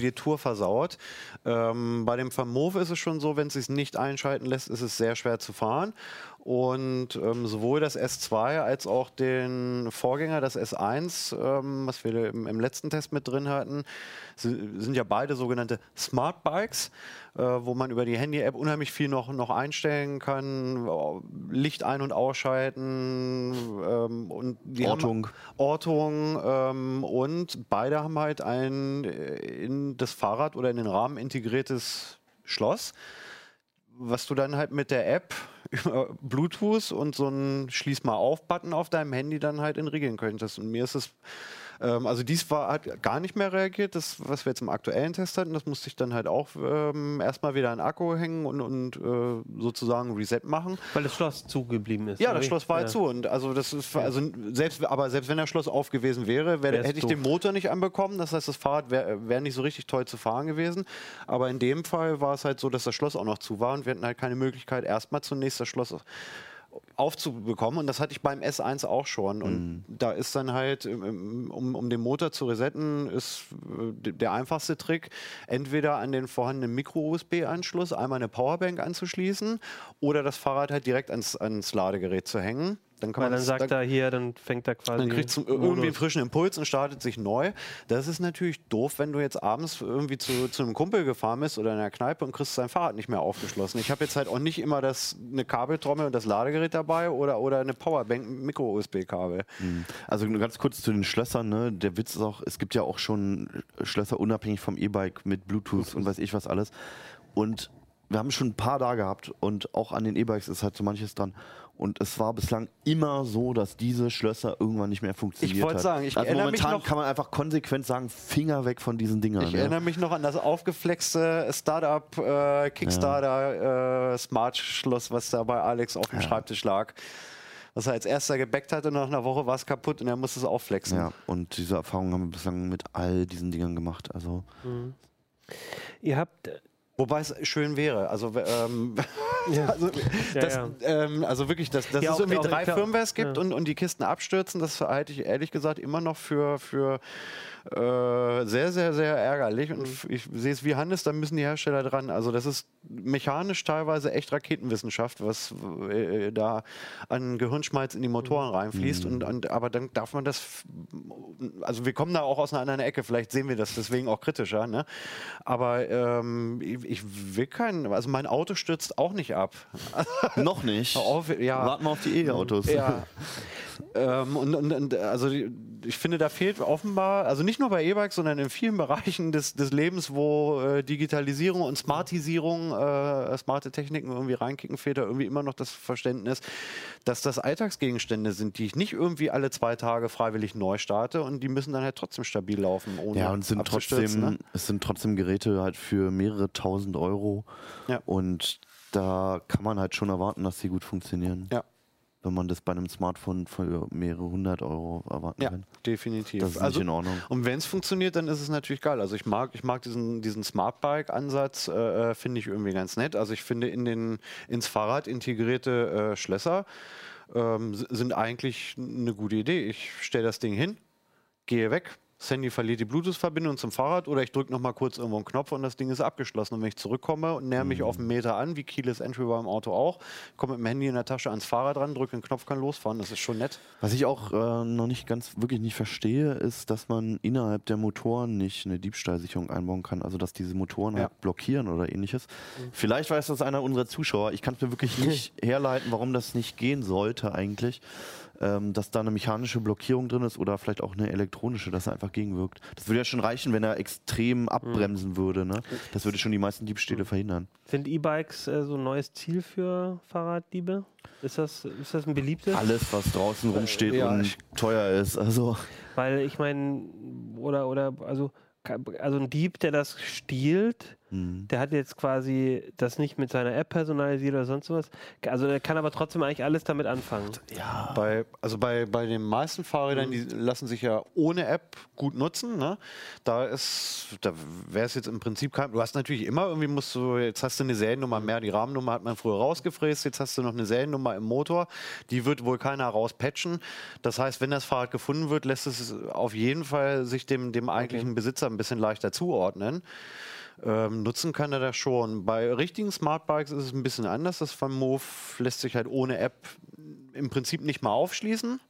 die, die Tour versaut. Ähm, bei dem Vermove ist es schon so, wenn es sich nicht einschalten lässt, ist es sehr schwer zu fahren. Und ähm, sowohl das S2 als auch den Vorgänger, das S1, ähm, was wir im, im letzten Test mit drin hatten, si- sind ja beide sogenannte Smart Bikes, äh, wo man über die Handy-App unheimlich viel noch, noch einstellen kann, äh, Licht ein- und ausschalten ähm, und die Ortung. Haben, Ortung ähm, und beide haben halt ein äh, in das Fahrrad oder in den Rahmen integriertes Schloss was du dann halt mit der App über Bluetooth und so einen Schließ mal auf-Button auf deinem Handy dann halt regeln könntest. Und mir ist es, ähm, also dies war, hat gar nicht mehr reagiert, das, was wir jetzt im aktuellen Test hatten, das musste ich dann halt auch ähm, erstmal wieder an den Akku hängen und, und äh, sozusagen Reset machen. Weil das Schloss zugeblieben ist. Ja, das? Schloss war ja. halt zu. Und also das ist also selbst, aber selbst wenn das Schloss auf gewesen wäre, wär, hätte ich doof. den Motor nicht anbekommen. Das heißt, das Fahrrad wäre wär nicht so richtig toll zu fahren gewesen. Aber in dem Fall war es halt so, dass das Schloss auch noch zu war und wir hatten halt keine Möglichkeit, erstmal zunächst das Schloss aufzubekommen. Und das hatte ich beim S1 auch schon. Und da ist dann halt, ähm, um, um den Motor zu resetten, ist äh, der einfachste Trick, entweder an den vorhandenen Micro-USB-Anschluss einmal eine Powerbank anzuschließen oder das Fahrrad halt direkt ans, ans Ladegerät zu hängen. Dann kann Weil man dann das- sagt er hier, dann fängt er quasi. dann kriegt irgendwie einen frischen Impuls und startet sich neu. Das ist natürlich doof, wenn du jetzt abends irgendwie zu, zu einem Kumpel gefahren bist oder in einer Kneipe und kriegst dein Fahrrad nicht mehr aufgeschlossen. Ich habe jetzt halt auch nicht immer das, eine Kabeltrommel und das Ladegerät dabei oder, oder eine Powerbank mit Micro-USB-Kabel. Also nur ganz kurz zu den Schlössern, ne? Der Witz ist auch, es gibt ja auch schon Schlösser unabhängig vom E-Bike mit Bluetooth und weiß ich was alles. Und wir haben schon ein paar da gehabt und auch an den E-Bikes ist halt so manches dran. Und es war bislang immer so, dass diese Schlösser irgendwann nicht mehr funktioniert Ich wollte hat. sagen, ich also erinnere mich momentan noch- kann man einfach konsequent sagen, Finger weg von diesen Dingern. Ich ne? erinnere mich noch an das aufgeflexte Startup äh, Kickstarter äh, Smart-Schloss, was da bei Alex auf dem Schreibtisch lag. Was er als erster gebackt hatte und nach einer Woche war es kaputt und er musste es aufflexen. Ja, und diese Erfahrung haben wir bislang mit all diesen Dingern gemacht. Also Ihr habt. Wobei es schön wäre. Also, ähm, Ja. also, Ja, das, ja. Ähm, also wirklich, dass, dass es irgendwie auch- drei. Firmwares gibt und, und die Kisten abstürzen, das halte ich ehrlich gesagt immer noch für, für äh, sehr, sehr, sehr ärgerlich. Und f- ich sehe es wie Hannes, da müssen die Hersteller dran. Also das ist mechanisch teilweise echt Raketenwissenschaft, was äh, da an Gehirnschmalz in die Motoren reinfließt. Und, und, aber dann darf man das, also wir kommen da auch aus einer anderen Ecke, vielleicht sehen wir das deswegen auch kritischer. Ne? Aber ähm, ich, ich will keinen, also mein Auto stürzt auch nicht ab. noch nicht. Auf, ja. Warten wir auf die E-Autos. Ja. ähm, und, und, und also die- ich finde, da fehlt offenbar, also nicht nur bei E-Bikes, sondern in vielen Bereichen des, des Lebens, wo äh, Digitalisierung und Smartisierung, äh, smarte Techniken irgendwie reinkicken, fehlt da irgendwie immer noch das Verständnis, dass das Alltagsgegenstände sind, die ich nicht irgendwie alle zwei Tage freiwillig neu starte und die müssen dann halt trotzdem stabil laufen, ohne Ja, und es sind trotzdem, ne? es sind trotzdem Geräte halt für mehrere tausend Euro. Ja. Und da kann man halt schon erwarten, dass sie gut funktionieren. Ja. Wenn man das bei einem Smartphone für mehrere hundert Euro erwarten Ja, kann. definitiv. Das ist also, nicht in Ordnung. Und wenn es funktioniert, dann ist es natürlich geil. Also ich mag, ich mag diesen, diesen Smart Bike-Ansatz, äh, äh, finde ich irgendwie ganz nett. Also ich finde in den ins Fahrrad integrierte äh, Schlösser ähm, sind eigentlich eine gute Idee. Ich stelle das Ding hin, gehe weg. Das Handy verliert die Bluetooth-Verbindung zum Fahrrad oder ich drücke nochmal kurz irgendwo einen Knopf und das Ding ist abgeschlossen. Und wenn ich zurückkomme und näher mich auf einen Meter an, wie Keyless Entry beim Auto auch, komme mit dem Handy in der Tasche ans Fahrrad ran, drücke den Knopf, kann losfahren. Das ist schon nett. Was ich auch äh, noch nicht ganz, wirklich nicht verstehe, ist, dass man innerhalb der Motoren nicht eine Diebstahlsicherung einbauen kann. Also, dass diese Motoren Ja. halt blockieren oder ähnliches. Vielleicht weiß das einer unserer Zuschauer. Ich kann es mir wirklich nicht herleiten, warum das nicht gehen sollte eigentlich. Ähm, dass da eine mechanische Blockierung drin ist oder vielleicht auch eine elektronische, dass er einfach gegenwirkt. Das würde ja schon reichen, wenn er extrem abbremsen würde. Ne? Das würde schon die meisten Diebstähle verhindern. Sind E-Bikes äh, so ein neues Ziel für Fahrraddiebe? Ist das, ist das ein beliebtes? Alles, was draußen rumsteht ja, und teuer ist. Also, Weil ich meine, oder, oder, also, also ein Dieb, der das stiehlt, hm. der hat jetzt quasi das nicht mit seiner App personalisiert oder sonst was. Also der kann aber trotzdem eigentlich alles damit anfangen. ja. Bei, also bei, bei den meisten Fahrrädern, die lassen sich ja ohne App gut nutzen. Ne? Da ist, da wäre es jetzt im Prinzip kein. Du hast natürlich immer irgendwie musst du, jetzt hast du eine Seriennummer mehr, die Rahmennummer hat man früher rausgefräst, jetzt hast du noch eine Seriennummer im Motor, die wird wohl keiner rauspatchen. Das heißt, wenn das Fahrrad gefunden wird, lässt es auf jeden Fall sich dem, dem eigentlichen Besitzer ein bisschen leichter zuordnen. Ähm, nutzen kann er das schon. Bei richtigen Smartbikes ist es ein bisschen anders. Das von Move lässt sich halt ohne App im Prinzip nicht mal aufschließen.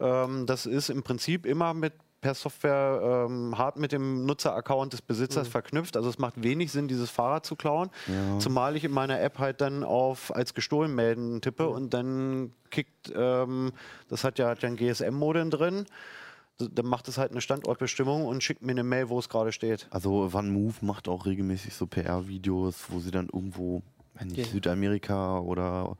Ähm, das ist im Prinzip immer mit per Software ähm, hart mit dem Nutzeraccount des Besitzers verknüpft. Also es macht wenig Sinn, dieses Fahrrad zu klauen. Zumal ich in meiner App halt dann auf als gestohlen melden tippe und dann kickt, ähm, das hat ja, hat ja ein GSM-Modem drin. Dann macht es halt eine Standortbestimmung und schickt mir eine Mail, wo es gerade steht. Also Van Move macht auch regelmäßig so PR-Videos, wo sie dann irgendwo, wenn nicht Okay. Südamerika oder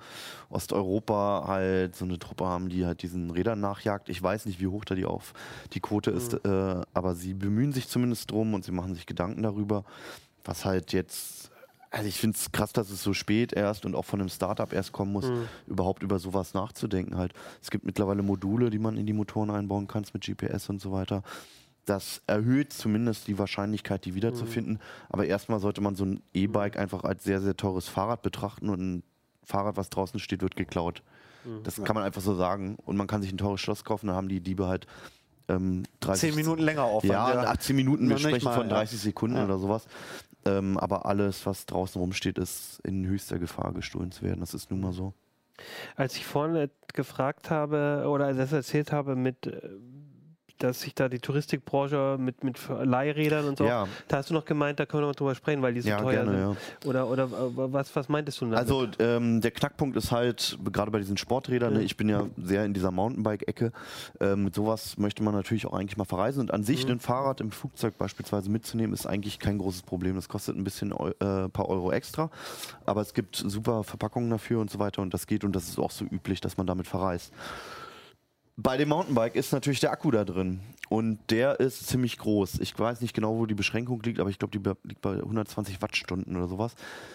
Osteuropa halt so eine Truppe haben, die halt diesen Rädern nachjagt. Ich weiß nicht, wie hoch da die auf die Quote ist, äh, aber sie bemühen sich zumindest drum und sie machen sich Gedanken darüber, was halt jetzt. Also ich finde es krass, dass es so spät erst und auch von einem Startup erst kommen muss, überhaupt über sowas nachzudenken halt. Es gibt mittlerweile Module, die man in die Motoren einbauen kann mit GPS und so weiter. Das erhöht zumindest die Wahrscheinlichkeit, die wiederzufinden. Aber erstmal sollte man so ein E-Bike einfach als sehr, sehr teures Fahrrad betrachten und ein Fahrrad, was draußen steht, wird geklaut. Das kann man einfach so sagen. Und man kann sich ein teures Schloss kaufen, da haben die Diebe halt ähm, 30 Zehn Minuten länger Aufwand. Ja, 18 Minuten, wir sprechen mal, von ja. 30 Sekunden Ja. oder sowas. Ähm, aber alles, was draußen rumsteht, ist in höchster Gefahr, gestohlen zu werden. Das ist nun mal so. Als ich vorhin gefragt habe oder das erzählt habe mit, äh, dass sich da die Touristikbranche mit, mit Leihrädern und so, Ja. da hast du noch gemeint, da können wir noch drüber sprechen, weil die so Ja, teuer gerne, sind. Oder, oder äh, was, was meintest du damit? Also ähm, der Knackpunkt ist halt, gerade bei diesen Sporträdern, ne, ich bin ja sehr in dieser Mountainbike-Ecke, ähm, mit sowas möchte man natürlich auch eigentlich mal verreisen und an sich ein Fahrrad im Flugzeug beispielsweise mitzunehmen, ist eigentlich kein großes Problem. Das kostet ein bisschen äh, paar Euro extra, aber es gibt super Verpackungen dafür und so weiter und das geht und das ist auch so üblich, dass man damit verreist. Bei dem Mountainbike ist natürlich der Akku da drin und der ist ziemlich groß. Ich weiß nicht genau, wo die Beschränkung liegt, aber ich glaube, die liegt bei 120 Wattstunden oder sowas.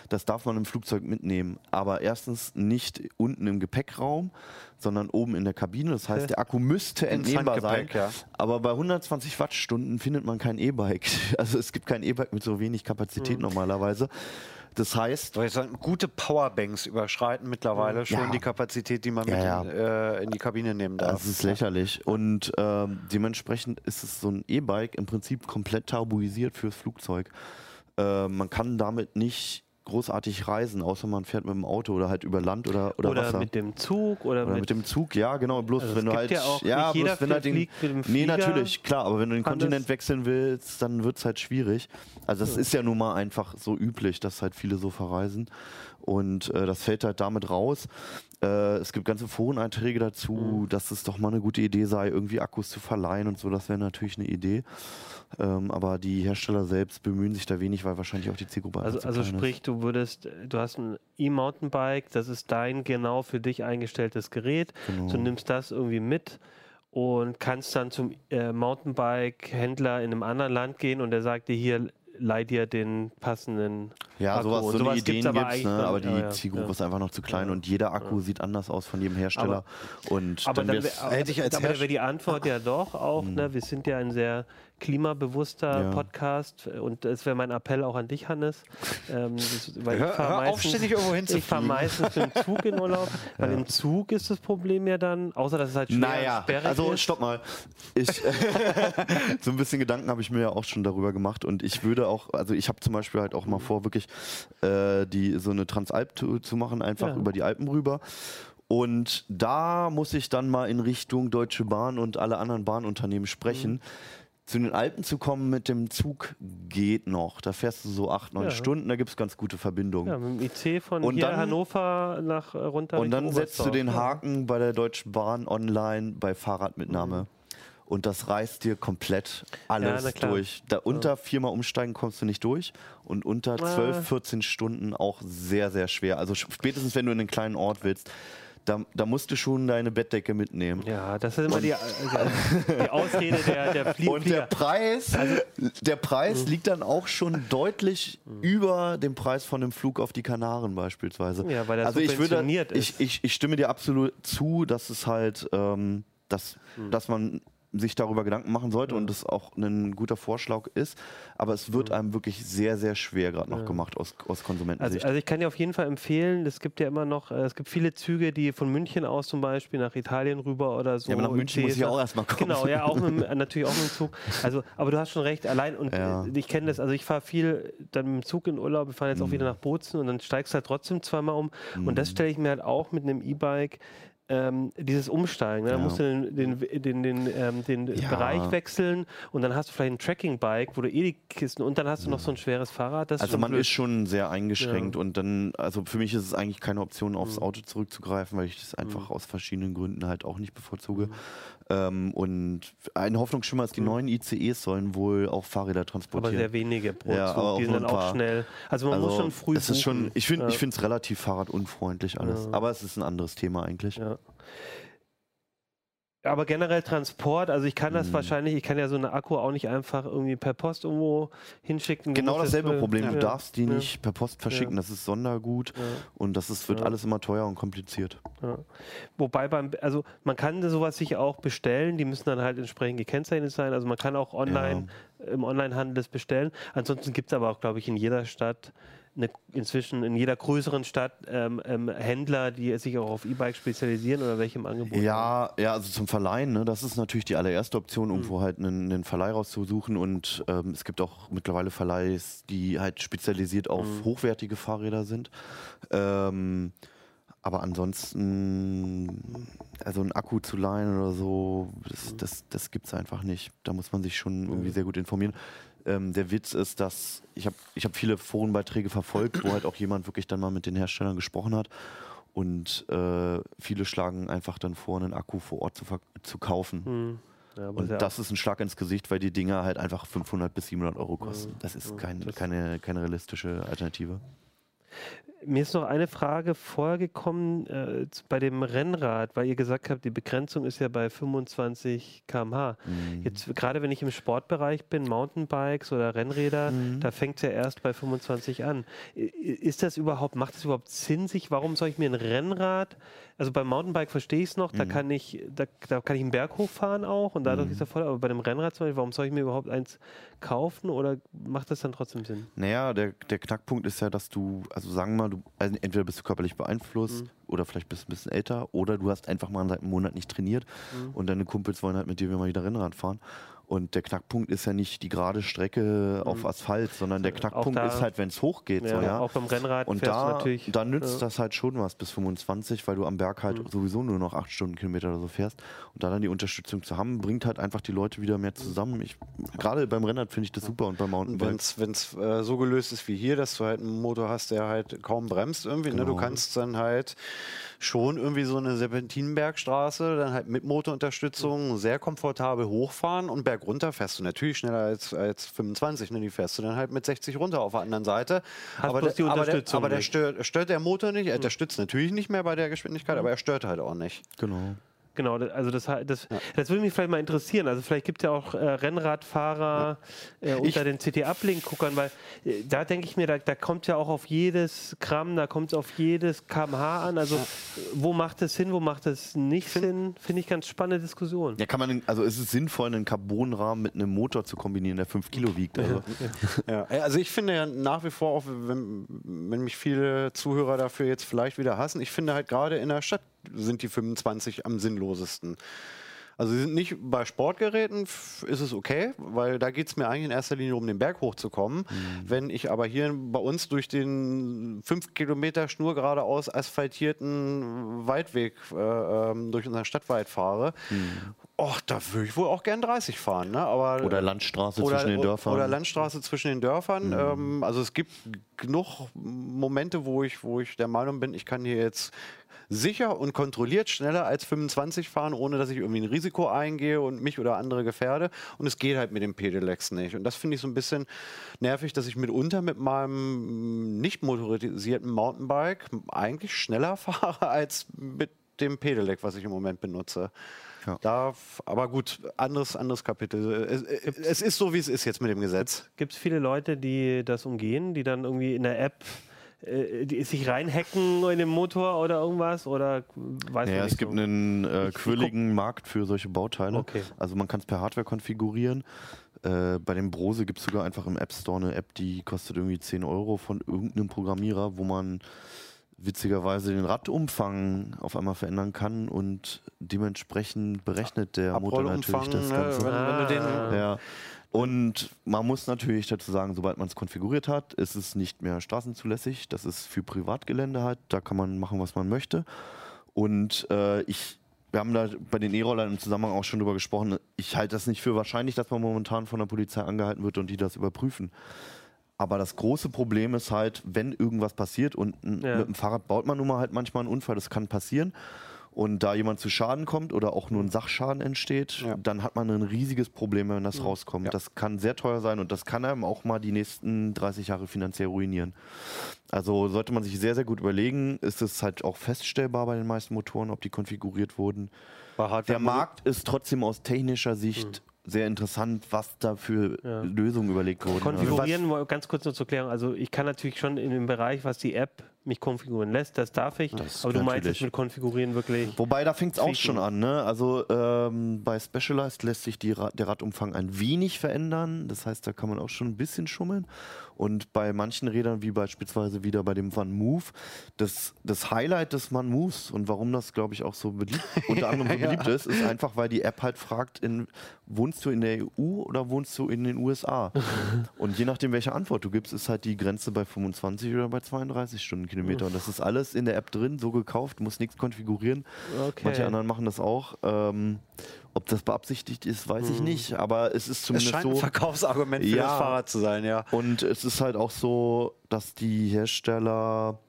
Das darf man im Flugzeug mitnehmen. Aber erstens nicht unten im Gepäckraum, sondern oben in der Kabine. Das heißt, der Akku müsste entnehmbar sein. Ja. Aber bei 120 Wattstunden findet man kein E-Bike. Also es gibt kein E-Bike mit so wenig Kapazität normalerweise. Das heißt, Soll ich sagen, gute Powerbanks überschreiten mittlerweile schon Ja. die Kapazität, die man mit Ja, In, äh, in die Kabine nehmen darf. Das ist lächerlich. Und ähm, dementsprechend ist es so ein E-Bike im Prinzip komplett tabuisiert fürs Flugzeug. Äh, man kann damit nicht großartig reisen, außer man fährt mit dem Auto oder halt über Land oder, oder, oder Wasser. mit dem Zug oder, oder mit, dem Zug, ja, genau. Bloß Also wenn du halt. ja auch- ja, bloß wenn du halt den, fliegt mit dem Nee, natürlich, klar, aber wenn du den Kontinent wechseln willst, dann wird es halt schwierig. Also, das ist ja nun mal einfach so üblich, dass halt viele so verreisen. Und äh, das fällt halt damit raus. Äh, es gibt ganze Foreneinträge dazu, Mhm. dass es doch mal eine gute Idee sei, irgendwie Akkus zu verleihen und so. Das wäre natürlich eine Idee. Ähm, aber die Hersteller selbst bemühen sich da wenig, weil wahrscheinlich auch die Zielgruppe Also, also klein ist. sprich, du würdest, du hast ein E-Mountainbike, das ist dein genau für dich eingestelltes Gerät. Genau. Du nimmst das irgendwie mit und kannst dann zum äh, Mountainbike-Händler in einem anderen Land gehen und der sagt dir hier, leih dir den passenden Ja, Akku. sowas, so sowas Ideen aber gibt's, eigentlich ne? dann- aber die ja, Zielgruppe ja. ist einfach noch zu klein und jeder Akku sieht anders aus von jedem Hersteller. und Aber dann dann, wär's- wär, hätte ich als aber Herst- wäre die Antwort ja doch auch, ne, wir sind ja ein sehr klimabewusster Ja. Podcast und das wäre mein Appell auch an dich, Hannes. Ähm, das, weil Hör- ich fahr auf, meistens- Ich fahre hinzufliegen. meistens mit dem Zug in Urlaub, weil im Zug ist das Problem ja dann, außer dass es halt schwer Naja, sperrig also ist. stopp mal. Ich, so ein bisschen Gedanken habe ich mir ja auch schon darüber gemacht und ich würde auch, also ich habe zum Beispiel halt auch mal vor, wirklich äh, die so eine Transalp-Tour zu machen, einfach Ja. über die Alpen rüber. Und da muss ich dann mal in Richtung Deutsche Bahn und alle anderen Bahnunternehmen sprechen. Mhm. Zu den Alpen zu kommen mit dem Zug geht noch. Da fährst du so acht, neun Ja. Stunden, da gibt es ganz gute Verbindungen. Ja, mit dem IC von Und hier dann- Hannover nach äh, runter Und dann setzt du den Ja. Haken bei der Deutschen Bahn online bei Fahrradmitnahme. Mhm. Und das reißt dir komplett alles klar. durch. Da unter viermal umsteigen kommst du nicht durch. Und unter Ah. 12, 14 Stunden auch sehr, sehr schwer. Also spätestens, wenn du in einen kleinen Ort willst, da, da musst du schon deine Bettdecke mitnehmen. Ja, das ist immer die, also, die Ausrede der, der Flie Und der Flieger. Preis, Also der Preis Mhm. liegt dann auch schon deutlich über dem Preis von einem Flug auf die Kanaren beispielsweise. Ja, weil er also ich würde, ich, ich, ich stimme dir absolut zu, dass es halt, ähm, dass, Mhm. dass man sich darüber Gedanken machen sollte und es auch ein guter Vorschlag ist, aber es wird einem wirklich sehr, sehr schwer gerade noch gemacht aus, aus Also, Konsumentensicht. also ich kann dir auf jeden Fall empfehlen, es gibt ja immer noch, äh, es gibt viele Züge, die von München aus zum Beispiel nach Italien rüber oder so. Ja, aber nach München muss ich auch erst mal kommen. Genau, ja, auch mit, natürlich auch mit dem Zug. Also, aber du hast schon recht, allein, und Ja. äh, ich kenne das, also ich fahre viel dann mit dem Zug in Urlaub, wir fahren jetzt auch Mhm. wieder nach Bozen und dann steigst du halt trotzdem zweimal um. Und das stelle ich mir halt auch mit einem E-Bike ähm, dieses Umsteigen. Ne? Da Ja. musst du den, den, den, den, ähm, den Ja. Bereich wechseln und dann hast du vielleicht ein Tracking-Bike, wo du eh die Kisten und dann hast du noch so ein schweres Fahrrad. Also man blöd. ist schon sehr eingeschränkt und dann, also für mich ist es eigentlich keine Option, Mhm. aufs Auto zurückzugreifen, weil ich das einfach aus verschiedenen Gründen halt auch nicht Mhm. Ähm, und ein Hoffnungsschimmer ist, die neuen ICEs sollen wohl auch Fahrräder aber transportieren. sehr wenige pro Ja, Zug. aber die sind dann auch schnell. Also man muss schon früh es ist schon, ich finde Ja. es relativ fahrradunfreundlich alles. Aber es ist ein anderes Thema eigentlich. Ja. Aber generell Transport, also ich kann das Mhm. wahrscheinlich, ich kann ja so eine Akku auch nicht einfach irgendwie per Post irgendwo hinschicken. Du Genau dasselbe äh, Problem. Du ja, darfst die ja, nicht per Post verschicken. Das ist Sondergut Ja. und das ist, wird Ja. alles immer teuer und kompliziert. Ja. Wobei beim, also man kann sowas sich auch bestellen, die müssen dann halt entsprechend gekennzeichnet sein. Also man kann auch online im Onlinehandel das bestellen. Ansonsten gibt es aber auch, glaube ich, in jeder Stadt eine, inzwischen in jeder größeren Stadt ähm, ähm, Händler, die sich auch auf E-Bike spezialisieren oder welche im Angebot haben. Ja, ja, also zum Verleihen, ne, das ist natürlich die allererste Option, irgendwo halt einen, einen Verleih rauszusuchen. Und ähm, es gibt auch mittlerweile Verleihs, die halt spezialisiert auf hochwertige Fahrräder sind. Ähm, aber ansonsten, also einen Akku zu leihen oder so, das, das, das gibt es einfach nicht. Da muss man sich schon irgendwie sehr gut informieren. Ähm, der Witz ist, dass ich habe ich hab viele Forenbeiträge verfolgt, wo halt auch jemand wirklich dann mal mit den Herstellern gesprochen hat. Und äh, viele schlagen einfach dann vor, einen Akku vor Ort zu, zu kaufen. Hm. Ja, Und ja das ist ein Schlag ins Gesicht, weil die Dinger halt einfach 500 bis 700 Euro kosten. Das ist kein, keine, keine realistische Alternative. Mir ist noch eine Frage vorgekommen äh, bei dem Rennrad, weil ihr gesagt habt, die Begrenzung ist ja bei 25 km/h. Mhm. Jetzt gerade wenn ich im Sportbereich bin, Mountainbikes oder Rennräder, Mhm. da fängt es ja erst bei 25 an. Ist das überhaupt, macht das überhaupt Sinn, sich, warum soll ich mir ein Rennrad, also beim Mountainbike verstehe ich es noch, da Mhm. kann ich, da, da kann ich einen Berg hochfahren auch und dadurch ist er voll, aber bei dem Rennrad zum Beispiel, warum soll ich mir überhaupt eins kaufen oder macht das dann trotzdem Sinn? Naja, der, der Knackpunkt ist ja, dass du, also sagen wir mal, du, also entweder bist du körperlich beeinflusst Mhm. oder vielleicht bist du ein bisschen älter oder du hast einfach mal seit einem Monat nicht trainiert Mhm. und deine Kumpels wollen halt mit dir mal wieder Rennrad fahren. Und der Knackpunkt ist ja nicht die gerade Strecke auf Asphalt, sondern der Knackpunkt Mhm. da- ist halt, wenn es hochgeht. Ja, so, ja. Auch beim Rennrad Und da, natürlich. da nützt ja. das halt schon was bis 25, weil du am Berg halt sowieso nur noch 8 Stundenkilometer oder so fährst. Und da dann die Unterstützung zu haben, bringt halt einfach die Leute wieder mehr zusammen. Ich, gerade beim Rennrad finde ich das super und beim Wenn Mountainbike. es äh, so gelöst ist wie hier, dass du halt einen Motor hast, der halt kaum bremst irgendwie, ne? du Genau. kannst dann halt schon irgendwie so eine Serpentinenbergstraße, dann halt mit Motorunterstützung sehr komfortabel hochfahren und bergunter fährst du natürlich schneller als, als 25, ne? die fährst du dann halt mit 60 runter auf der anderen Seite. Hast aber der, aber der, Unterstützung aber der stört, stört der Motor nicht, er unterstützt natürlich nicht mehr bei der Geschwindigkeit, aber er stört halt auch nicht. Genau. Genau, also das, das, das würde mich vielleicht mal interessieren. Also vielleicht gibt es ja auch äh, Rennradfahrer äh, unter den CT-Uplink-Guckern, weil äh, da denke ich mir, da, da kommt ja auch auf jedes Gramm, da kommt es auf jedes kmh an. Also äh, wo macht es Sinn, wo macht es nicht Sinn? Finde ich ganz spannende Diskussion. Ja, kann man, also ist es sinnvoll, einen Carbonrahmen mit einem Motor zu kombinieren, der 5 Kilo wiegt? Also, Ja, also ich finde ja nach wie vor, auch wenn, wenn mich viele Zuhörer dafür jetzt vielleicht wieder hassen, ich finde halt gerade in der Stadt sind die 25 am sinnlosesten. Also sie sind nicht bei Sportgeräten, ist es okay, weil da geht es mir eigentlich in erster Linie um den Berg hochzukommen. Wenn ich aber hier bei uns durch den 5 Kilometer Schnur geradeaus asphaltierten Waldweg äh, ähm, durch unseren Stadtwald fahre, och, da würde ich wohl auch gern 30 fahren. Ne? Aber, Oder Landstraße zwischen den Dörfern. Oder Landstraße zwischen den Dörfern. Mhm. Ähm, also es gibt genug Momente, wo ich, wo ich der Meinung bin, ich kann hier jetzt sicher und kontrolliert schneller als 25 fahren, ohne dass ich irgendwie ein Risiko eingehe und mich oder andere gefährde. Und es geht halt mit dem Pedelecs nicht. Und das finde ich so ein bisschen nervig, dass ich mitunter mit meinem nicht motorisierten Mountainbike eigentlich schneller fahre als mit dem Pedelec, was ich im Moment benutze. Ja. Da, aber gut, anderes, anderes Kapitel. Es, es ist so, wie es ist jetzt mit dem Gesetz. Gibt es viele Leute, die das umgehen, die dann irgendwie in der App äh, die sich reinhacken in den Motor oder irgendwas? Oder weiß Ja, man nicht es gibt so? einen äh, quirligen Markt für solche Bauteile. Okay. Also man kann es per Hardware konfigurieren. Äh, bei dem Brose gibt es sogar einfach im App Store eine App, die kostet irgendwie 10 Euro von irgendeinem Programmierer, wo man witzigerweise den Radumfang auf einmal verändern kann und dementsprechend berechnet der Motor natürlich das ne, Ganze. wenn, wenn du den, Ah. Ja. Und man muss natürlich dazu sagen, sobald man es konfiguriert hat, ist es nicht mehr straßenzulässig. Das ist für Privatgelände halt. Da kann man machen, was man möchte. Und äh, ich, wir haben da bei den E-Rollern im Zusammenhang auch schon drüber gesprochen. Ich halte das nicht für wahrscheinlich, dass man momentan von der Polizei angehalten wird und die das überprüfen. Aber das große Problem ist halt, wenn irgendwas passiert und Ja. mit dem Fahrrad baut man nun mal halt manchmal einen Unfall, das kann passieren. Und da jemand zu Schaden kommt oder auch nur ein Sachschaden entsteht, Ja. dann hat man ein riesiges Problem, wenn das rauskommt. Ja. Das kann sehr teuer sein und das kann einem auch mal die nächsten 30 Jahre finanziell ruinieren. Also sollte man sich sehr, sehr gut überlegen, ist es halt auch feststellbar bei den meisten Motoren, ob die konfiguriert wurden. Der Markt ist trotzdem aus technischer Sicht sehr interessant, was da für Ja. Lösungen überlegt wurden. Konfigurieren, mal ganz kurz nur zur Klärung. Also ich kann natürlich schon in dem Bereich, was die App mich konfigurieren lässt, das darf ich. Das aber du meinst jetzt mit konfigurieren wirklich. Wobei, da fängt es auch schon an. Ne? Also ähm, bei Specialized lässt sich Ra der Radumfang ein wenig verändern. Das heißt, da kann man auch schon ein bisschen schummeln. Und bei manchen Rädern, wie beispielsweise wieder bei dem Van Move, das, das Highlight des Van Moves und warum das, glaube ich, auch so beliebt, unter anderem so beliebt ist, ist einfach, weil die App halt fragt, in, wohnst du in der EU oder wohnst du in den USA? und je nachdem, welche Antwort du gibst, ist halt die Grenze bei 25 oder bei 32 Stundenkilometer. Und das ist alles in der App drin, so gekauft, muss nichts konfigurieren. Okay. Manche anderen machen das auch. Ähm, ob das beabsichtigt ist, weiß ich nicht. Aber es ist Es zumindest scheint ein so. Verkaufsargument für Ja. das Fahrrad zu sein, ja. Und es ist halt auch so, dass die Hersteller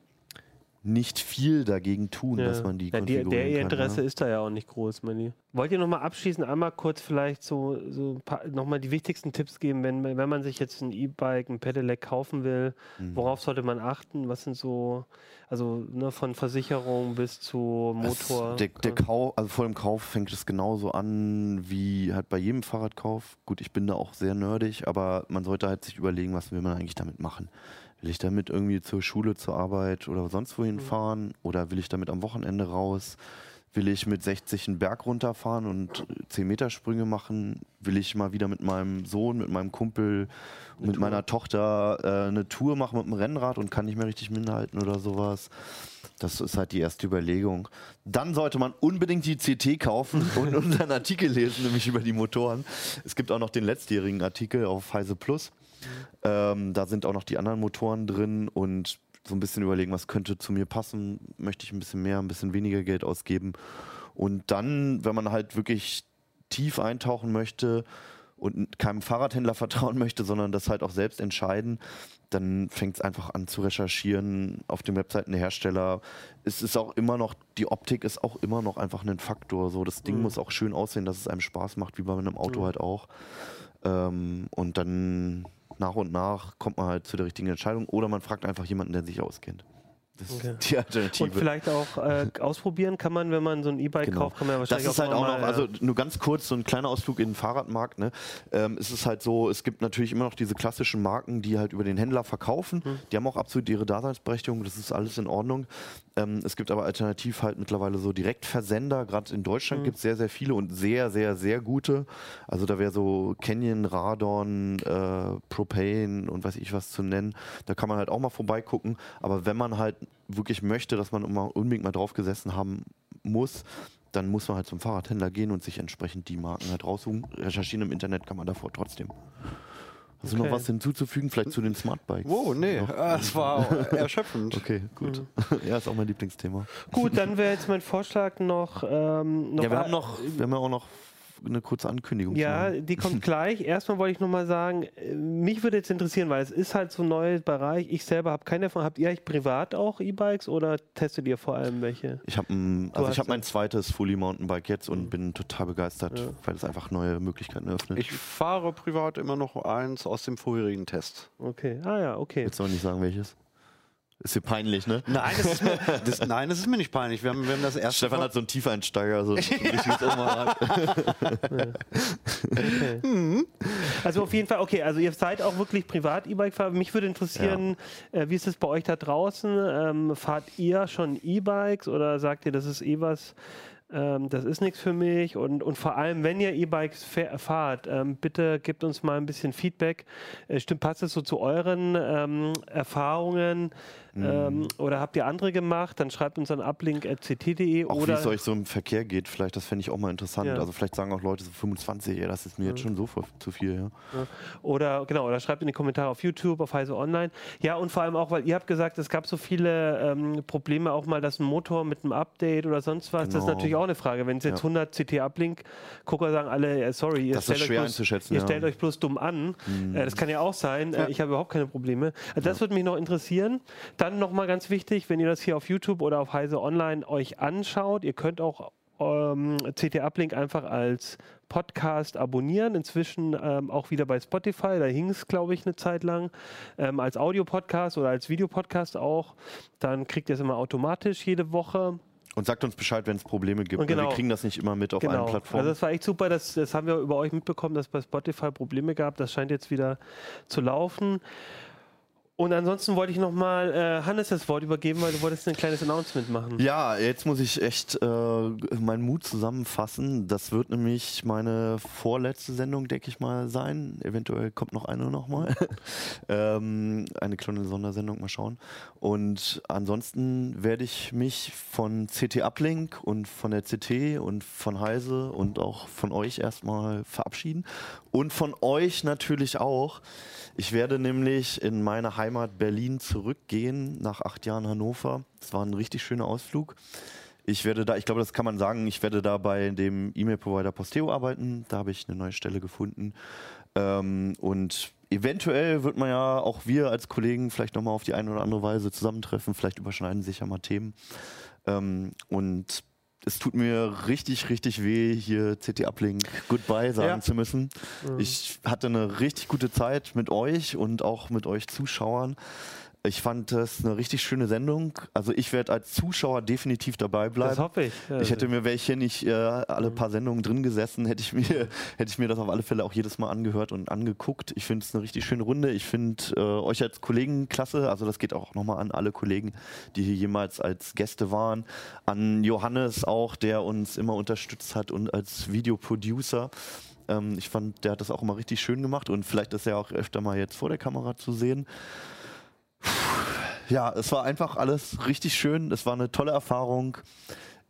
nicht viel dagegen tun, dass man die ja, die, konfigurieren Der ihr kann. Interesse ne? ist da ja auch nicht groß, Manni. Wollt ihr nochmal abschließend einmal kurz vielleicht so, so nochmal die wichtigsten Tipps geben, wenn, wenn man sich jetzt ein E-Bike, ein Pedelec kaufen will, Mhm. worauf sollte man achten? Was sind so, also ne, von Versicherung bis zu Es- Motor? Der, der Kauf, also vor dem Kauf fängt es genauso an wie halt bei jedem Fahrradkauf. Gut, ich bin da auch sehr nerdig, aber man sollte halt sich überlegen, was will man eigentlich damit machen. Will ich damit irgendwie zur Schule, zur Arbeit oder sonst wohin Mhm. fahren? Oder will ich damit am Wochenende raus? Will ich mit 60 einen Berg runterfahren und 10 Meter Sprünge machen? Will ich mal wieder mit meinem Sohn, mit meinem Kumpel, mit meiner Tochter äh, eine Tour machen mit dem Rennrad und kann nicht mehr richtig mithalten oder sowas? Das ist halt die erste Überlegung. Dann sollte man unbedingt die CT kaufen und unseren Artikel lesen, nämlich über die Motoren. Es gibt auch noch den letztjährigen Artikel auf Heise Plus. Ähm, da sind auch noch die anderen Motoren drin und so ein bisschen überlegen, was könnte zu mir passen. Möchte ich ein bisschen mehr, ein bisschen weniger Geld ausgeben. Und dann, wenn man halt wirklich tief eintauchen möchte und keinem Fahrradhändler vertrauen möchte, sondern das halt auch selbst entscheiden, dann fängt es einfach an zu recherchieren auf den Webseiten der Hersteller. Es ist auch immer noch, die Optik ist auch immer noch einfach ein Faktor. So, das Ding Mhm. muss auch schön aussehen, dass es einem Spaß macht, wie bei einem Auto halt auch. Ähm, und dann nach und nach kommt man halt zu der richtigen Entscheidung oder man fragt einfach jemanden, der sich auskennt. Das Okay. ist die Alternative. Und vielleicht auch äh, ausprobieren kann man, wenn man so ein E-Bike Genau. kauft, kann man ja Das wahrscheinlich ist halt auch noch, also nur ganz kurz, so ein kleiner Ausflug in den Fahrradmarkt. Ne? Ähm, es ist halt so, es gibt natürlich immer noch diese klassischen Marken, die halt über den Händler verkaufen. Hm. Die haben auch absolut ihre Daseinsberechtigung, das ist alles in Ordnung. Ähm, es gibt aber alternativ halt mittlerweile so Direktversender. Gerade in. Deutschland gibt es sehr, sehr viele und sehr, sehr, sehr gute. Also da wäre so Canyon, Radon, äh, Propane und weiß ich was zu nennen. Da kann man halt auch mal vorbeigucken. Aber wenn man halt wirklich möchte, dass man immer unbedingt mal drauf gesessen haben muss, dann muss man halt zum Fahrradhändler gehen und sich entsprechend die Marken halt raussuchen. Recherchieren im Internet kann man davor trotzdem. Hast du noch Okay. was hinzuzufügen? Vielleicht zu den Smartbikes? Wow, nee, ah, das war auch erschöpfend. Okay, gut. ja, ist auch mein Lieblingsthema. Gut, dann wäre jetzt mein Vorschlag noch. Ähm, noch ja, wir haben noch, wir haben ja auch noch eine kurze Ankündigung. Ja, die kommt gleich. Erstmal wollte ich noch mal sagen, äh, mich würde jetzt interessieren, weil es ist halt so ein neuer Bereich. Ich selber habe keine davon. Habt ihr eigentlich privat auch E-Bikes oder testet ihr vor allem welche? Ich habe also ich habe mein ja- zweites Fully Mountainbike jetzt und bin total begeistert, weil es einfach neue Möglichkeiten eröffnet. Ich fahre privat immer noch eins aus dem vorherigen Test. Okay. Ah ja, okay. Jetzt aber nicht sagen, welches. Ist hier peinlich, ne? Nein, das ist mir, das, nein, das ist mir nicht peinlich. Wir haben, wir haben das erste. Stefan hat so einen Tiefeinsteiger, so ein richtiges Oberrad. Also auf jeden Fall, okay, also ihr seid auch wirklich privat E-Bike-Fahrer. Mich würde interessieren, äh, wie ist es bei euch da draußen? Ähm, fahrt ihr schon E-Bikes oder sagt ihr, das ist eh was, ähm, das ist nichts für mich? Und, und vor allem, wenn ihr E-Bikes fa- fahrt, ähm, bitte gebt uns mal ein bisschen Feedback. Äh, stimmt, passt es so zu euren ähm, Erfahrungen? Mhm. Ähm, oder habt ihr andere gemacht? Dann schreibt uns an uplink.ct.de Auch wie es euch so im Verkehr geht, vielleicht, das fände ich auch mal interessant. Ja. Also vielleicht sagen auch Leute so 25, ey, das ist mir jetzt schon so voll zu viel, ja. Oder genau, oder schreibt in die Kommentare auf YouTube, auf Heise Online. Ja, und vor allem auch, weil ihr habt gesagt, es gab so viele ähm, Probleme auch mal, dass ein Motor mit einem Update oder sonst was. Das ist Genau. natürlich auch eine Frage. Wenn es jetzt Ja. 100 CT Uplink, Gucker sagen alle, äh, sorry, ihr, Das ist stellt, euch schwer bloß, einzuschätzen, ihr ja. Mhm. stellt euch bloß dumm an. Äh, das kann ja auch sein. Äh, ich habe überhaupt keine Probleme. Also das würde mich noch interessieren. Dann nochmal ganz wichtig, wenn ihr das hier auf YouTube oder auf Heise Online euch anschaut, ihr könnt auch ähm, CT Uplink einfach als Podcast abonnieren. Inzwischen ähm, auch wieder bei Spotify. Da hing es, glaube ich, eine Zeit lang. Ähm, als Audiopodcast oder als Videopodcast auch. Dann kriegt ihr es immer automatisch jede Woche. Und sagt uns Bescheid, wenn es Probleme gibt. Weil genau. Wir kriegen das nicht immer mit auf Genau. allen Plattformen. Also das war echt super. Das, das haben wir über euch mitbekommen, dass bei Spotify Probleme gab. Das scheint jetzt wieder zu laufen. Und ansonsten wollte ich nochmal äh, Hannes das Wort übergeben, weil du wolltest ein kleines Announcement machen. Ja, jetzt muss ich echt äh, meinen Mut zusammenfassen. Das wird nämlich meine vorletzte Sendung, denke ich mal, sein. Eventuell kommt noch eine nochmal. ähm, eine kleine Sondersendung, mal schauen. Und ansonsten werde ich mich von CT Uplink und von der CT und von Heise und auch von euch erstmal verabschieden. Und von euch natürlich auch. Ich werde nämlich in meine Heimat Berlin zurückgehen, nach acht Jahren Hannover. Das war ein richtig schöner Ausflug. Ich werde da, ich glaube, das kann man sagen, ich werde da bei dem E-Mail-Provider Posteo arbeiten. Da habe ich eine neue Stelle gefunden. Ähm, und eventuell wird man ja auch wir als Kollegen vielleicht nochmal auf die eine oder andere Weise zusammentreffen. Vielleicht überschneiden sich ja mal Themen. Ähm, und es tut mir richtig, richtig weh, hier CT Uplink Goodbye sagen Ja. zu müssen. Ich hatte eine richtig gute Zeit mit euch und auch mit euch Zuschauern. Ich fand das eine richtig schöne Sendung. Also ich werde als Zuschauer definitiv dabei bleiben. Das hoffe ich. Ja, Ich hätte mir, wäre ich hier nicht äh, alle paar Sendungen drin gesessen, hätte ich mir, hätte ich mir das auf alle Fälle auch jedes Mal angehört und angeguckt. Ich finde es eine richtig schöne Runde. Ich finde äh, euch als Kollegen klasse. Also das geht auch nochmal an alle Kollegen, die hier jemals als Gäste waren. An Johannes auch, der uns immer unterstützt hat und als Videoproducer. Ähm, ich fand, der hat das auch immer richtig schön gemacht und vielleicht ist er auch öfter mal jetzt vor der Kamera zu sehen. Ja, es war einfach alles richtig schön. Es war eine tolle Erfahrung.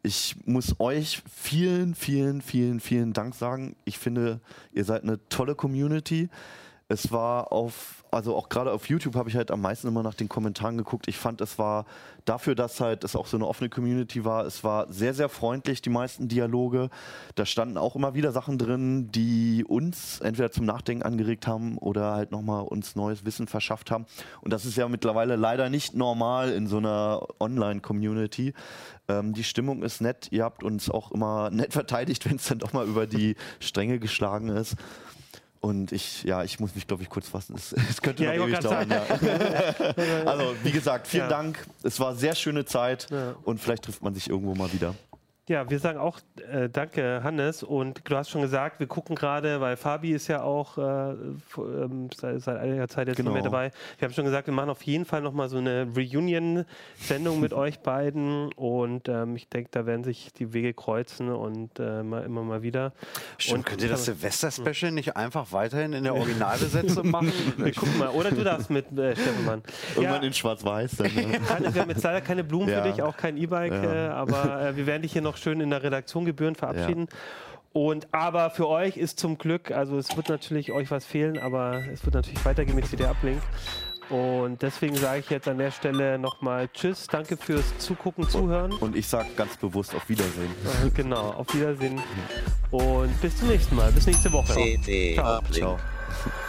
Ich muss euch vielen, vielen, vielen, vielen Dank sagen. Ich finde, ihr seid eine tolle Community. Es war auf, also auch gerade auf YouTube habe ich halt am meisten immer nach den Kommentaren geguckt. Ich fand, es war dafür, dass halt es auch so eine offene Community war, es war sehr, sehr freundlich, die meisten Dialoge. Da standen auch immer wieder Sachen drin, die uns entweder zum Nachdenken angeregt haben oder halt nochmal uns neues Wissen verschafft haben. Und das ist ja mittlerweile leider nicht normal in so einer Online-Community. Ähm, die Stimmung ist nett. Ihr habt uns auch immer nett verteidigt, wenn es dann doch mal über die Stränge geschlagen ist. Und ich, ja, ich muss mich, glaube ich, kurz fassen. Es, es könnte Ja, noch ewig dauern. Ja. also, wie gesagt, vielen Ja. Dank. Es war sehr schöne Zeit Ja. und vielleicht trifft man sich irgendwo mal wieder. Ja, wir sagen auch äh, danke, Hannes. Und du hast schon gesagt, wir gucken gerade, weil Fabi ist ja auch äh, ähm, seit, seit einiger Zeit jetzt Genau. nicht mehr dabei. Wir haben schon gesagt, wir machen auf jeden Fall nochmal so eine Reunion-Sendung mit euch beiden. Und ähm, ich denke, da werden sich die Wege kreuzen und äh, mal, immer mal wieder. Stimmt, und könnt ihr das Silvester-Special nicht einfach weiterhin in der Originalbesetzung machen? Wir gucken mal. Oder du darfst mit äh, Steffen Mann. Irgendwann in Schwarz-Weiß. Dann, ne? Hannes, wir haben jetzt leider keine Blumen Ja. für dich, auch kein E-Bike, Ja. äh, aber äh, wir werden dich hier noch schön in der Redaktion gebühren verabschieden. Und aber für euch ist zum Glück, also es wird natürlich euch was fehlen, aber es wird natürlich weitergehen mit CD Uplink. Und deswegen sage ich jetzt an der Stelle nochmal Tschüss, danke fürs Zugucken, Zuhören. Und ich sage ganz bewusst auf Wiedersehen. Genau, auf Wiedersehen und bis zum nächsten Mal, bis nächste Woche. CT Ciao. Ciao.